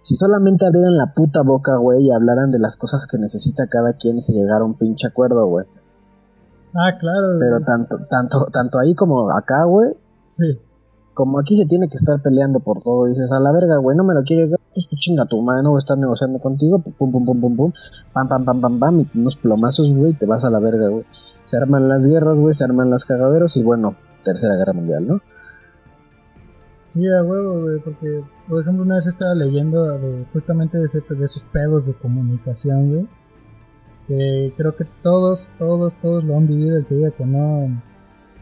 Si solamente abrieran la puta boca, güey, y hablaran de las cosas que necesita cada quien y se llegara a un pinche acuerdo, güey. Ah, claro. Pero güey. tanto, tanto, tanto ahí como acá, güey, Sí. Como aquí se tiene que estar peleando por todo, dices, a la verga, güey, no me lo quieres dar, pues, pues chinga tu madre, no voy a estar negociando contigo, pum, pum, pum, pum, pum, pam, pam, pam, pam, pam, y unos plomazos, güey, te vas a la verga, güey. Se arman las guerras, güey, se arman los cagaderos y bueno, tercera guerra mundial, ¿no? Sí, a huevo, güey, porque, por ejemplo, una vez estaba leyendo justamente de, ese- de esos pedos de comunicación, güey, que creo que todos, todos, todos lo han vivido, el que diga que no,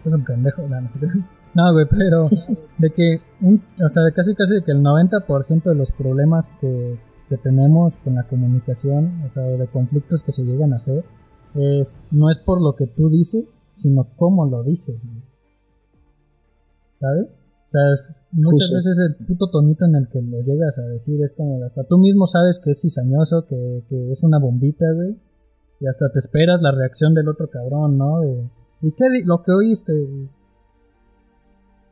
es un pendejo, no, no, no, güey, pero de que, un, o sea, de casi casi de que el 90% de los problemas que, que tenemos con la comunicación, o sea, de conflictos que se llegan a hacer, es, no es por lo que tú dices, sino cómo lo dices, güey. ¿Sabes? O sea, muchas veces el puto tonito en el que lo llegas a decir es como hasta tú mismo sabes que es cizañoso, que, que es una bombita, güey. Y hasta te esperas la reacción del otro cabrón, ¿no? De, ¿Y qué lo que oíste? güey?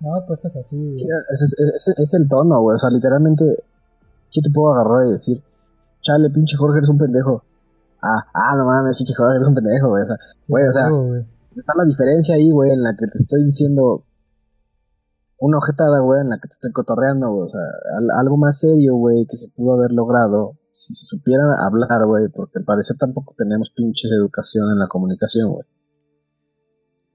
No, cosas así, güey. Sí, es, es- es- es el tono, güey, o sea, literalmente, yo te puedo agarrar y decir, chale, pinche Jorge, eres un pendejo. Ah, ah, no mames, pinche Jorge, eres un pendejo, güey, o sea, Sí, güey, o sea, güey. está la diferencia ahí, güey, en la que te estoy diciendo una ojetada, güey, en la que te estoy cotorreando, güey. O sea, al- algo más serio, güey, que se pudo haber logrado si se supieran hablar, güey, porque al parecer tampoco tenemos pinches educación en la comunicación, güey.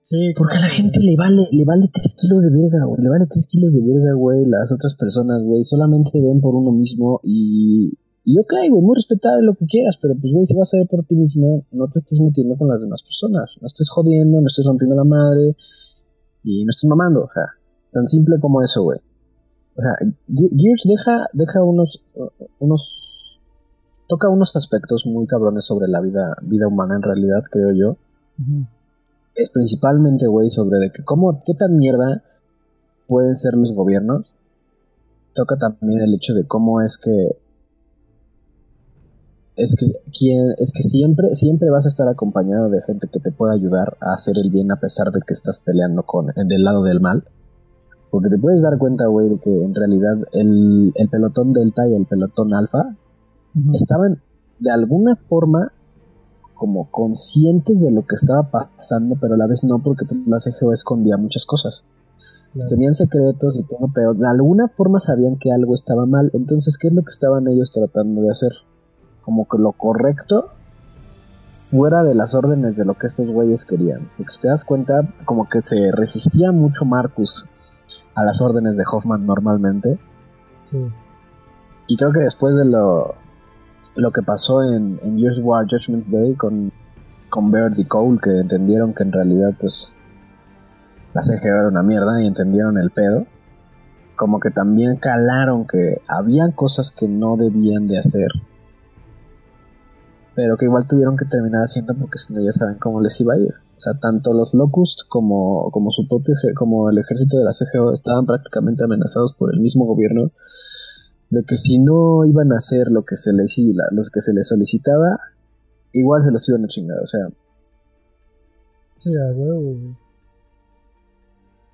Sí, Porque a la gente le vale, le vale tres kilos de verga, güey. Le vale tres kilos de verga, güey. Las otras personas, güey, solamente ven por uno mismo y. Y ok, güey, muy respetable lo que quieras, pero pues, güey, si vas a ver por ti mismo, no te estés metiendo con las demás personas. No estés jodiendo, no estés rompiendo la madre y no estés mamando, o sea, tan simple como eso, güey. O sea, Ge- Gears deja, deja unos, unos, toca unos aspectos muy cabrones sobre la vida, vida humana en realidad, creo yo Ujú. Es principalmente, güey, sobre de que cómo, qué tan mierda pueden ser los gobiernos. Toca también el hecho de cómo es que es que quien es que siempre siempre vas a estar acompañado de gente que te pueda ayudar a hacer el bien a pesar de que estás peleando con del lado del mal. Porque te puedes dar cuenta, güey, de que en realidad el, el pelotón delta y el pelotón alfa estaban de alguna forma como conscientes de lo que estaba pasando, pero a la vez no, porque la CGO escondía muchas cosas. Claro. Tenían secretos y todo, pero de alguna forma sabían que algo estaba mal. Entonces, ¿qué es lo que estaban ellos tratando de hacer? Como que lo correcto fuera de las órdenes de lo que estos güeyes querían. Porque si te das cuenta, como que se resistía mucho Marcus a las órdenes de Hoffman normalmente. Sí. Y creo que después de lo, lo que pasó en, en Gears of War Judgment Day con, con Baird y Cole, que entendieron que en realidad, pues, la CGO era una mierda y entendieron el pedo, como que también calaron que habían cosas que no debían de hacer, pero que igual tuvieron que terminar haciendo porque si no ya saben cómo les iba a ir. O sea, tanto los Locust como, como su propio como el ejército de la CGO estaban prácticamente amenazados por el mismo gobierno de que si no iban a hacer lo que se les lo que se les solicitaba, igual se los iban a chingar, o sea, Sí, a huevo, güey.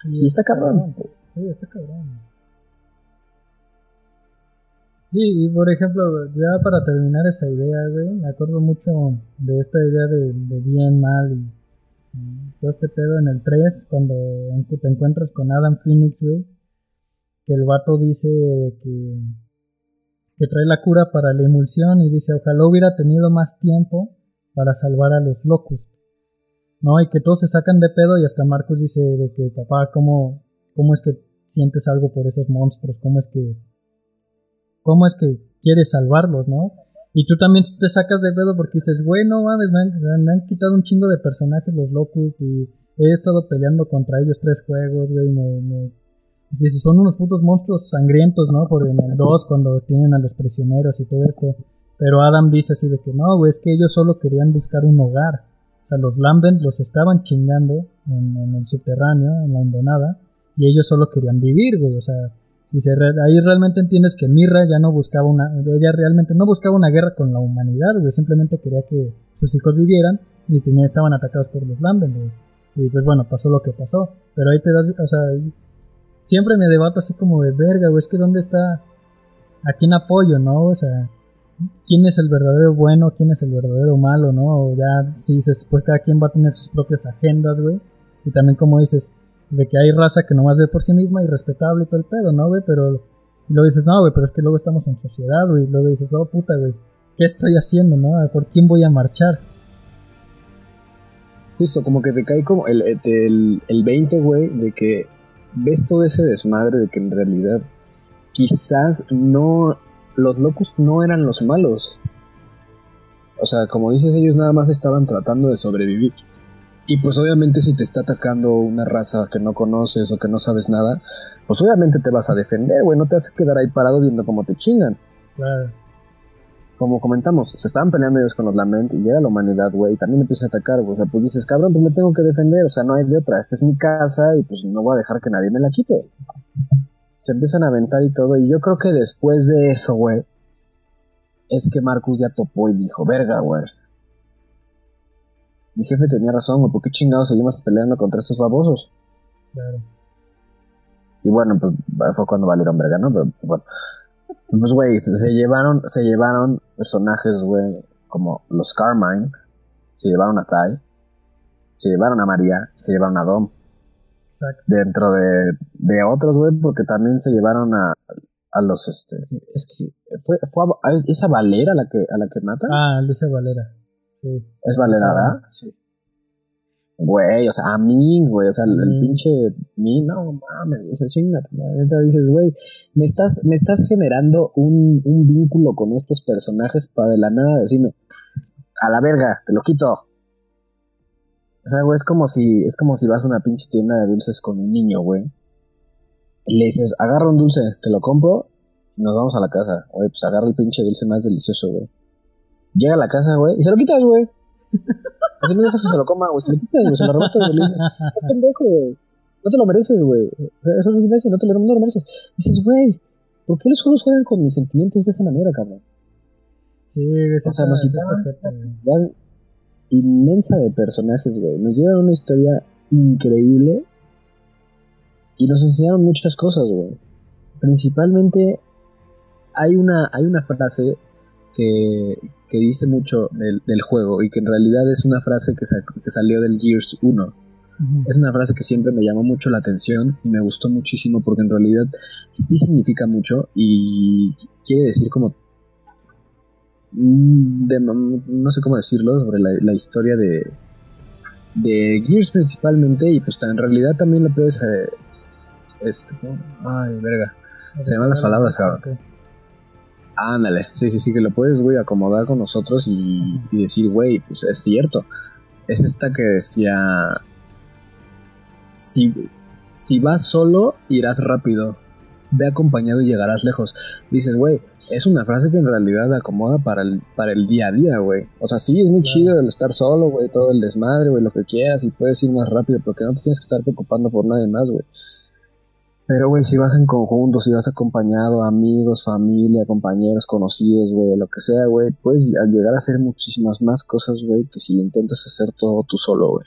y está cabrón. Sí, está cabrón. Sí, y por ejemplo, ya para terminar esa idea, güey, me acuerdo mucho de esta idea de, de bien, mal y, y todo este pedo en el 3, cuando te encuentras con Adam Phoenix, güey, que el vato dice de que, que trae la cura para la emulsión y dice, ojalá hubiera tenido más tiempo para salvar a los Locust. ¿no? Y que todos se sacan de pedo y hasta Marcos dice de que papá, ¿cómo, cómo es que sientes algo por esos monstruos? ¿Cómo es que, cómo es que quieres salvarlos, no? Y tú también te sacas de pedo porque dices, güey, no mames, me han, han quitado un chingo de personajes los locos y he estado peleando contra ellos tres juegos, güey, me, me... Dices, son unos putos monstruos sangrientos, ¿no? Por en el 2 cuando tienen a los prisioneros y todo esto. Pero Adam dice así de que no, güey, es que ellos solo querían buscar un hogar. O sea, los Lambent los estaban chingando en, en el subterráneo, en la hondonada, y ellos solo querían vivir, güey. O sea, dice, ahí realmente entiendes que Mirra ya no buscaba una, ella realmente no buscaba una guerra con la humanidad, güey. Simplemente quería que sus hijos vivieran y tenía, estaban atacados por los Lambent, güey. Y pues bueno, pasó lo que pasó. Pero ahí te das, o sea, siempre me debato así como de verga, güey. Es que dónde está, a quién apoyo, ¿no? O sea, quién es el verdadero bueno, quién es el verdadero malo, ¿no? O ya, si dices, pues cada quien va a tener sus propias agendas, güey. Y también como dices, de que hay raza que nomás ve por sí misma y respetable y todo el pedo, ¿no, güey? Pero y luego dices, no, güey, pero es que luego estamos en sociedad, güey. Y luego dices, oh, puta, güey, ¿qué estoy haciendo, no? ¿Por quién voy a marchar? Justo, como que te cae como el, el, el 20, güey, de que ves todo ese desmadre de que en realidad quizás no. Los locos no eran los malos. O sea, como dices, ellos nada más estaban tratando de sobrevivir. Y pues obviamente si te está atacando una raza que no conoces o que no sabes nada, pues obviamente te vas a defender, güey. No te vas a quedar ahí parado viendo cómo te chingan. Claro. Como comentamos, se estaban peleando ellos con los Lament y llega la humanidad, güey, y también empieza a atacar, güey. O sea, pues dices, cabrón, pues me tengo que defender, o sea, no hay de otra. Esta es mi casa y pues no voy a dejar que nadie me la quite. Se empiezan a aventar y todo, y yo creo que después de eso, güey, es que Marcus ya topó y dijo, verga, güey. Mi jefe tenía razón, güey, ¿por qué chingados seguimos peleando contra estos babosos? Claro. Y bueno, pues fue cuando valieron verga, ¿no? Pero bueno. Pues, güey, se, se llevaron, se llevaron personajes, güey, como los Carmine, se llevaron a Tai, se llevaron a María, se llevaron a Dom. Exacto. Dentro de, de otros, güey, porque también se llevaron a, a los, este, es que fue, fue a, ¿es esa Valera la que, a la que matan. Ah, Alicia Valera. Sí. es Valera, ¿verdad? Sí. Güey, o sea, a mí, güey, o sea, el, el pinche mí, no mames, o sea, chinga, tu madre, dices, güey, me estás, me estás generando un, un vínculo con estos personajes para de la nada decirme, a la verga, te lo quito. O sea, güey, es como si, es como si vas a una pinche tienda de dulces con un niño, güey. Y le dices, agarra un dulce, te lo compro, y nos vamos a la casa. Güey, pues agarra el pinche dulce más delicioso, güey. Llega a la casa, güey, y se lo quitas, güey. Así no dejas que se lo coma, güey. Se lo quitas, güey. Se lo arrebatas, güey. Le "Estás pendejo, güey. No te lo mereces, güey. O sea, Eso es imbécil, no te lo, no lo mereces. Dices, güey, ¿por qué los juegos juegan con mis sentimientos de esa manera, cabrón? Sí, es O sea, nos quitaron güey. Inmensa de personajes, güey. Nos dieron una historia increíble y nos enseñaron muchas cosas, güey. Principalmente hay una, hay una frase que, que dice mucho del, del juego y que en realidad es una frase que, sa- que salió del Gears 1. Ujú. Es una frase que siempre me llamó mucho la atención y me gustó muchísimo porque en realidad sí significa mucho y quiere decir como mm, de- no sé cómo decirlo sobre la, la historia de de Gears principalmente y pues en realidad también lo puedes eh, este ay verga Se me van las palabras, cabrón. Ándale, sí, sí, sí, que lo puedes, güey, acomodar con nosotros y, y decir, güey, pues es cierto. Es esta que decía, si, si vas solo, irás rápido. Ve acompañado y llegarás lejos. Dices, güey, es una frase que en realidad acomoda para el, para el día a día, güey. O sea, sí, es muy chido el estar solo, güey, todo el desmadre, güey, lo que quieras y puedes ir más rápido porque no te tienes que estar preocupando por nadie más, güey. Pero, güey, si vas en conjunto, si vas acompañado, amigos, familia, compañeros, conocidos, güey, lo que sea, güey, puedes ll- llegar a hacer muchísimas más cosas, güey, que si lo intentas hacer todo tú solo, güey.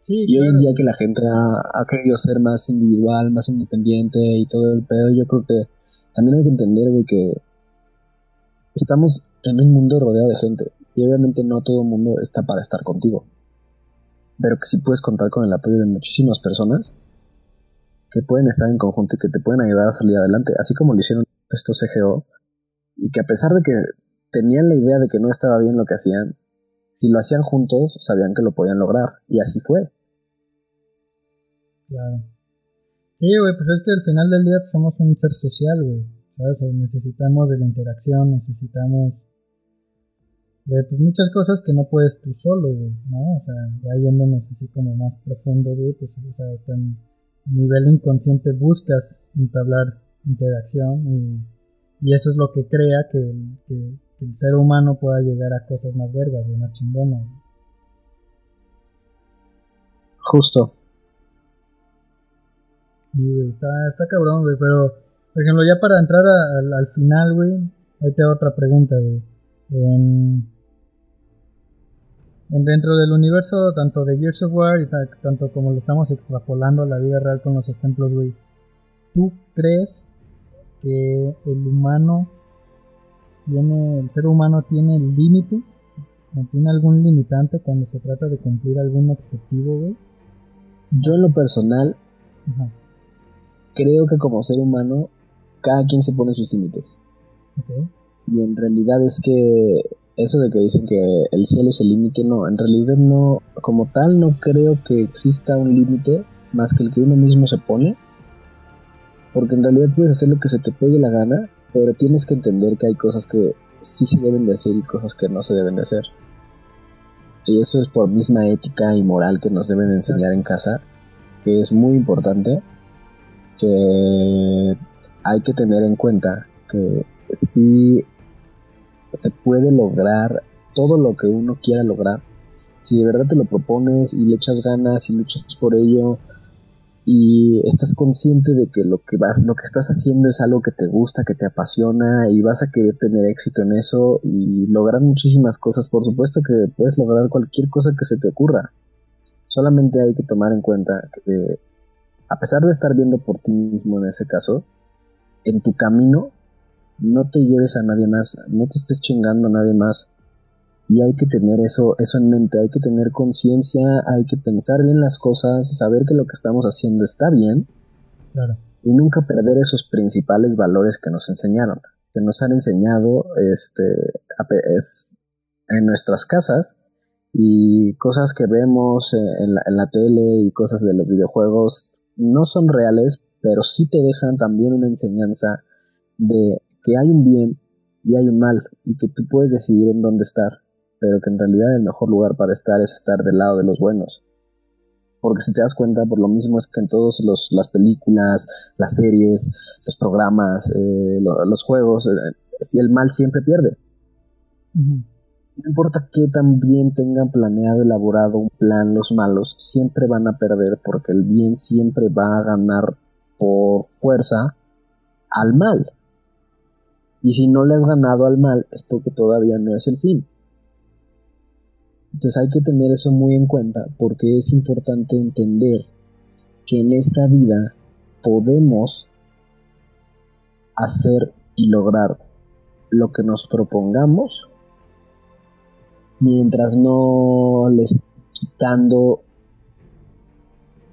Sí, Y hoy en día que la gente ha, ha querido ser más individual, más independiente y todo el pedo, yo creo que también hay que entender, güey, que estamos en un mundo rodeado de gente. Y obviamente no todo el mundo está para estar contigo. Pero que sí puedes contar con el apoyo de muchísimas personas que pueden estar en conjunto y que te pueden ayudar a salir adelante. Así como lo hicieron estos CGO. Y que a pesar de que tenían la idea de que no estaba bien lo que hacían, si lo hacían juntos, sabían que lo podían lograr. Y así fue. Claro. Sí, güey, pues es que al final del día pues, somos un ser social, güey. ¿Sabes? Necesitamos de la interacción, necesitamos de pues, muchas cosas que no puedes tú solo, güey, ¿no? O sea, ya yéndonos así como más profundos, güey, pues, o sea, en nivel inconsciente buscas entablar interacción y, y eso es lo que crea que, que, que, el ser humano pueda llegar a cosas más vergas o más chingonas. Justo. Y, güey, está, está cabrón, güey, pero, por ejemplo, ya para entrar a, al final, güey, ahí te hago otra pregunta, güey. En, dentro del universo, tanto de Gears of War y ta- tanto como lo estamos extrapolando a la vida real con los ejemplos, güey, ¿tú crees que el humano tiene, el ser humano tiene límites? ¿No tiene algún limitante cuando se trata de cumplir algún objetivo, güey? Yo en lo personal Ajá, creo que como ser humano cada quien se pone sus límites. Y en realidad es que eso de que dicen que el cielo es el límite, no, en realidad no, como tal no creo que exista un límite más que el que uno mismo se pone. Porque en realidad puedes hacer lo que se te pegue la gana, pero tienes que entender que hay cosas que sí se deben de hacer y cosas que no se deben de hacer. Y eso es por misma ética y moral que nos deben de enseñar en casa, que es muy importante, que hay que tener en cuenta que sí se puede lograr todo lo que uno quiera lograr. Si de verdad te lo propones y le echas ganas y luchas por ello y estás consciente de que lo que vas, lo que estás haciendo es algo que te gusta, que te apasiona y vas a querer tener éxito en eso y lograr muchísimas cosas, por supuesto que puedes lograr cualquier cosa que se te ocurra. Solamente hay que tomar en cuenta que a pesar de estar viendo por ti mismo en ese caso, en tu camino no te lleves a nadie más, no te estés chingando a nadie más. Y hay que tener eso, eso en mente, hay que tener conciencia, hay que pensar bien las cosas, saber que lo que estamos haciendo está bien Claro. y nunca perder esos principales valores que nos enseñaron, que nos han enseñado este, ape- es, en nuestras casas y cosas que vemos en la, en la tele y cosas de los videojuegos no son reales, pero sí te dejan también una enseñanza de que hay un bien y hay un mal y que tú puedes decidir en dónde estar, pero que en realidad el mejor lugar para estar es estar del lado de los buenos. Porque si te das cuenta, por lo mismo es que en todas las películas, las series, los programas, eh, lo- los juegos, eh, si el mal siempre pierde. No importa qué tan bien tengan planeado, elaborado un plan los malos, siempre van a perder porque el bien siempre va a ganar por fuerza al mal. Y si no le has ganado al mal es porque todavía no es el fin. Entonces hay que tener eso muy en cuenta porque es importante entender que en esta vida podemos hacer y lograr lo que nos propongamos mientras no le esté quitando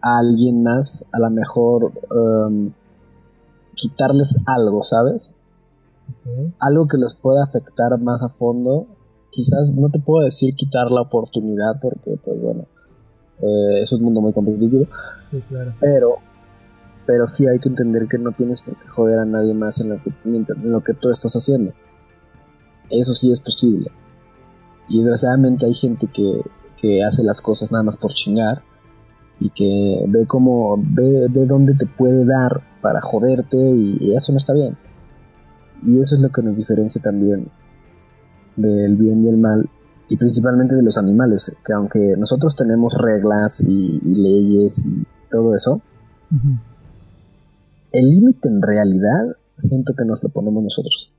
a alguien más, a lo mejor um, quitarles algo, ¿sabes? Algo que los pueda afectar más a fondo. Quizás no te puedo decir quitar la oportunidad porque, pues bueno, eh, es un mundo muy competitivo, Sí, claro. pero, pero sí hay que entender que no tienes por qué joder a nadie más en lo que, en lo que tú estás haciendo. Eso sí es posible. Y desgraciadamente hay gente que, que hace las cosas nada más por chingar y que ve cómo, ve, ve dónde te puede dar para joderte y, y eso no está bien. Y eso es lo que nos diferencia también del bien y el mal y principalmente de los animales, que aunque nosotros tenemos reglas y, y leyes y todo eso, el límite en realidad siento que nos lo ponemos nosotros.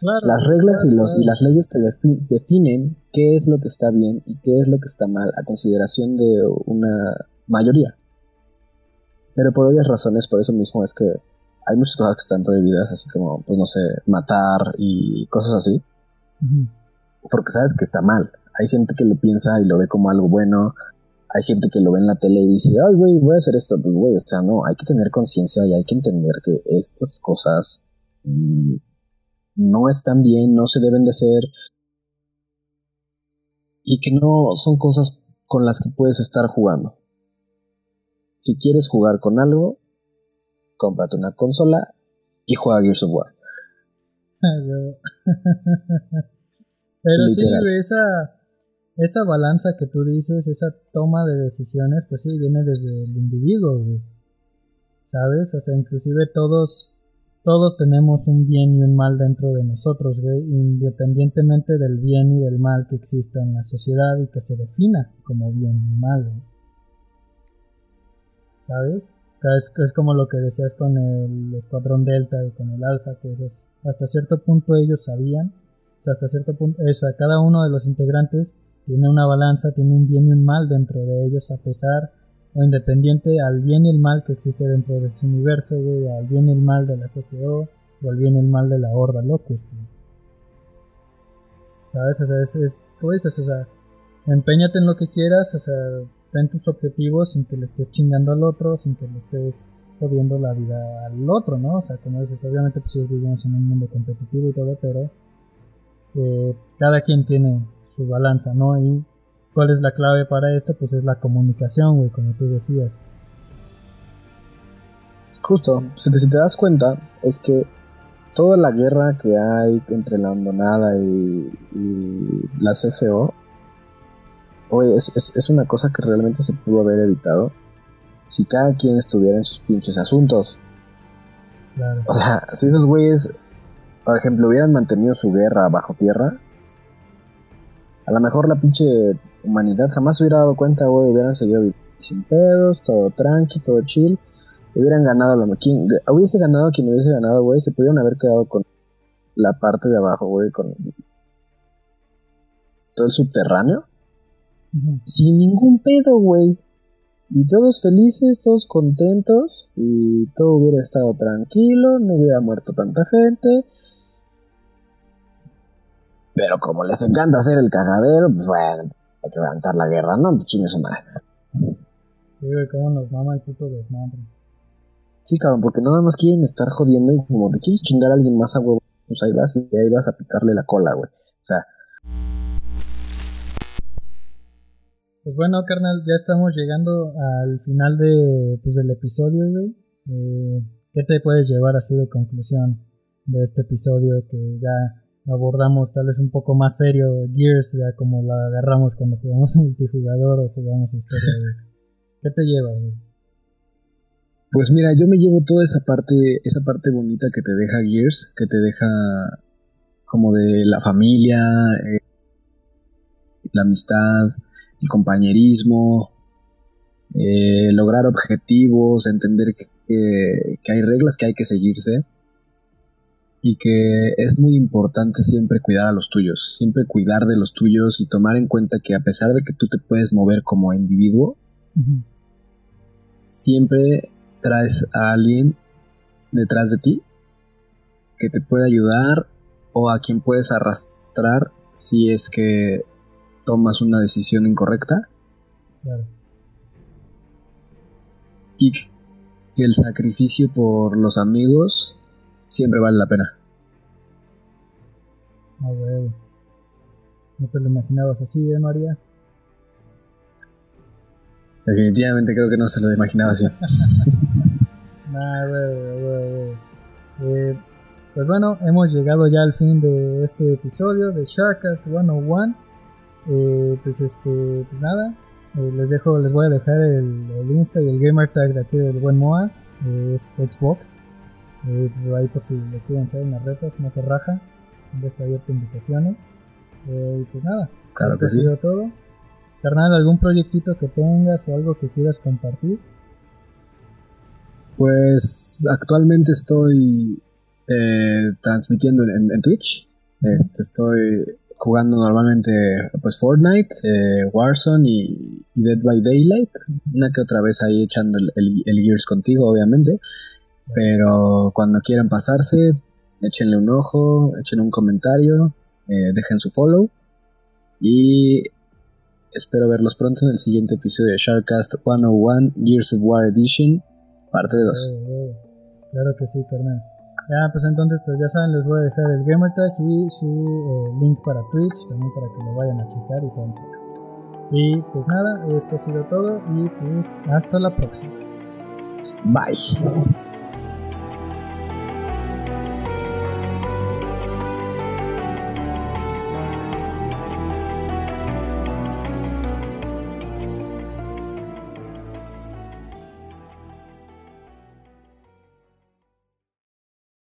Claro. Las reglas y, claro, los, y las leyes te defi- definen qué es lo que está bien y qué es lo que está mal a consideración de una mayoría. Pero por obvias razones, por eso mismo es que hay muchas cosas que están prohibidas, así como, pues no sé, matar y cosas así, porque sabes que está mal. Hay gente que lo piensa y lo ve como algo bueno. Hay gente que lo ve en la tele y dice, ay, güey, voy a hacer esto. Pues, güey, o sea, no, hay que tener conciencia y hay que entender que estas cosas mm, no están bien, no se deben de hacer. Y que no son cosas con las que puedes estar jugando. Si quieres jugar con algo, cómprate una consola y juega Gears of War. Ah. Pero sí, Literal. esa, esa balanza que tú dices, esa toma de decisiones, pues sí, viene desde el individuo, güey. ¿Sabes? O sea, inclusive todos, todos tenemos un bien y un mal dentro de nosotros, güey, independientemente del bien y del mal que exista en la sociedad y que se defina como bien y mal, güey. ¿Sabes? Es, es, como lo que decías con el Escuadrón Delta y con el Alfa, que es, hasta cierto punto ellos sabían, o sea, hasta cierto punto, sea, cada uno de los integrantes tiene una balanza, tiene un bien y un mal dentro de ellos, a pesar o independiente al bien y el mal que existe dentro de su universo, güey, al bien y el mal de la CGO, o al bien y el mal de la Horda Locus, ¿Sabes? O sea, es, es, ¿cómo dices? O sea, empeñate en lo que quieras, o sea, ten tus objetivos sin que le estés chingando al otro, sin que le estés jodiendo la vida al otro, ¿no? O sea, como dices, obviamente pues vivimos en un mundo competitivo y todo, pero eh, cada quien tiene su balanza, ¿no? Y ¿Cuál es la clave para esto? Pues es la comunicación, güey, como tú decías. Justo, si te, das cuenta, es que toda la guerra que hay entre la Hondonada y, la CFO, oye, es, una cosa que realmente se pudo haber evitado si cada quien estuviera en sus pinches asuntos. Claro. O sea, si esos güeyes, por ejemplo, hubieran mantenido su guerra bajo tierra, a lo mejor la pinche humanidad jamás hubiera dado cuenta, güey, hubieran seguido sin pedos, todo tranqui, todo chill, hubieran ganado lo quien hubiese ganado quien hubiese ganado, güey, se pudieron haber quedado con la parte de abajo, güey, con todo el subterráneo, sin ningún pedo, güey. Y todos felices, todos contentos, y todo hubiera estado tranquilo, no hubiera muerto tanta gente. Pero como les encanta hacer el cagadero, pues bueno, hay que levantar la guerra, ¿no? Pues chingue su madre. Sí, güey, cómo nos mama el puto desmadre. Sí, cabrón, porque nada más quieren estar jodiendo y como te quieres chingar a alguien más a huevo, pues ahí vas y ahí vas a picarle la cola, güey. O sea. Pues bueno, carnal, ya estamos llegando al final de, pues, del episodio, güey. Eh, ¿Qué te puedes llevar así de conclusión de este episodio que ya abordamos tal vez un poco más serio Gears, ya como la agarramos cuando jugamos multijugador o jugamos historia. ¿Qué te llevas? Pues mira, yo me llevo toda esa parte, esa parte bonita que te deja Gears, que te deja como de la familia, eh, la amistad, el compañerismo, eh, lograr objetivos, entender que, que hay reglas que hay que seguirse y que es muy importante siempre cuidar a los tuyos, siempre cuidar de los tuyos y tomar en cuenta que a pesar de que tú te puedes mover como individuo, siempre traes a alguien detrás de ti que te puede ayudar o a quien puedes arrastrar si es que tomas una decisión incorrecta. Y que el sacrificio por los amigos siempre vale la pena. Ah, ¿No te lo imaginabas así, eh, María? Definitivamente creo que no se lo imaginaba así. nah, eh, pues bueno, hemos llegado ya al fin de este episodio de Sharkcast 101. Eh, pues este, pues nada, eh, les dejo, les voy a dejar el, el, Insta y el gamer tag de aquí del buen Moas, es Xbox. Eh, ahí por si le quieren traer unas retas, no se raja. Ya está abierto invitaciones. Eh, y pues nada, claro esto ha sido todo. Carnal, ¿algún proyectito que tengas o algo que quieras compartir? Pues actualmente estoy eh, transmitiendo en, Twitch. Este, estoy jugando normalmente pues Fortnite, eh, Warzone y, Dead by Daylight. Una que otra vez ahí echando el, el Gears contigo, obviamente. Pero cuando quieran pasarse, échenle un ojo, echen un comentario, eh, dejen su follow. Y espero verlos pronto en el siguiente episodio de Sharkcast 101 Years of War Edition, parte 2. Claro que sí, carnal. Ya, pues entonces, pues ya saben, les voy a dejar el gamertag y su eh, link para Twitch, también para que lo vayan a checar y todo. Y pues nada, esto ha sido todo y pues hasta la próxima. Bye.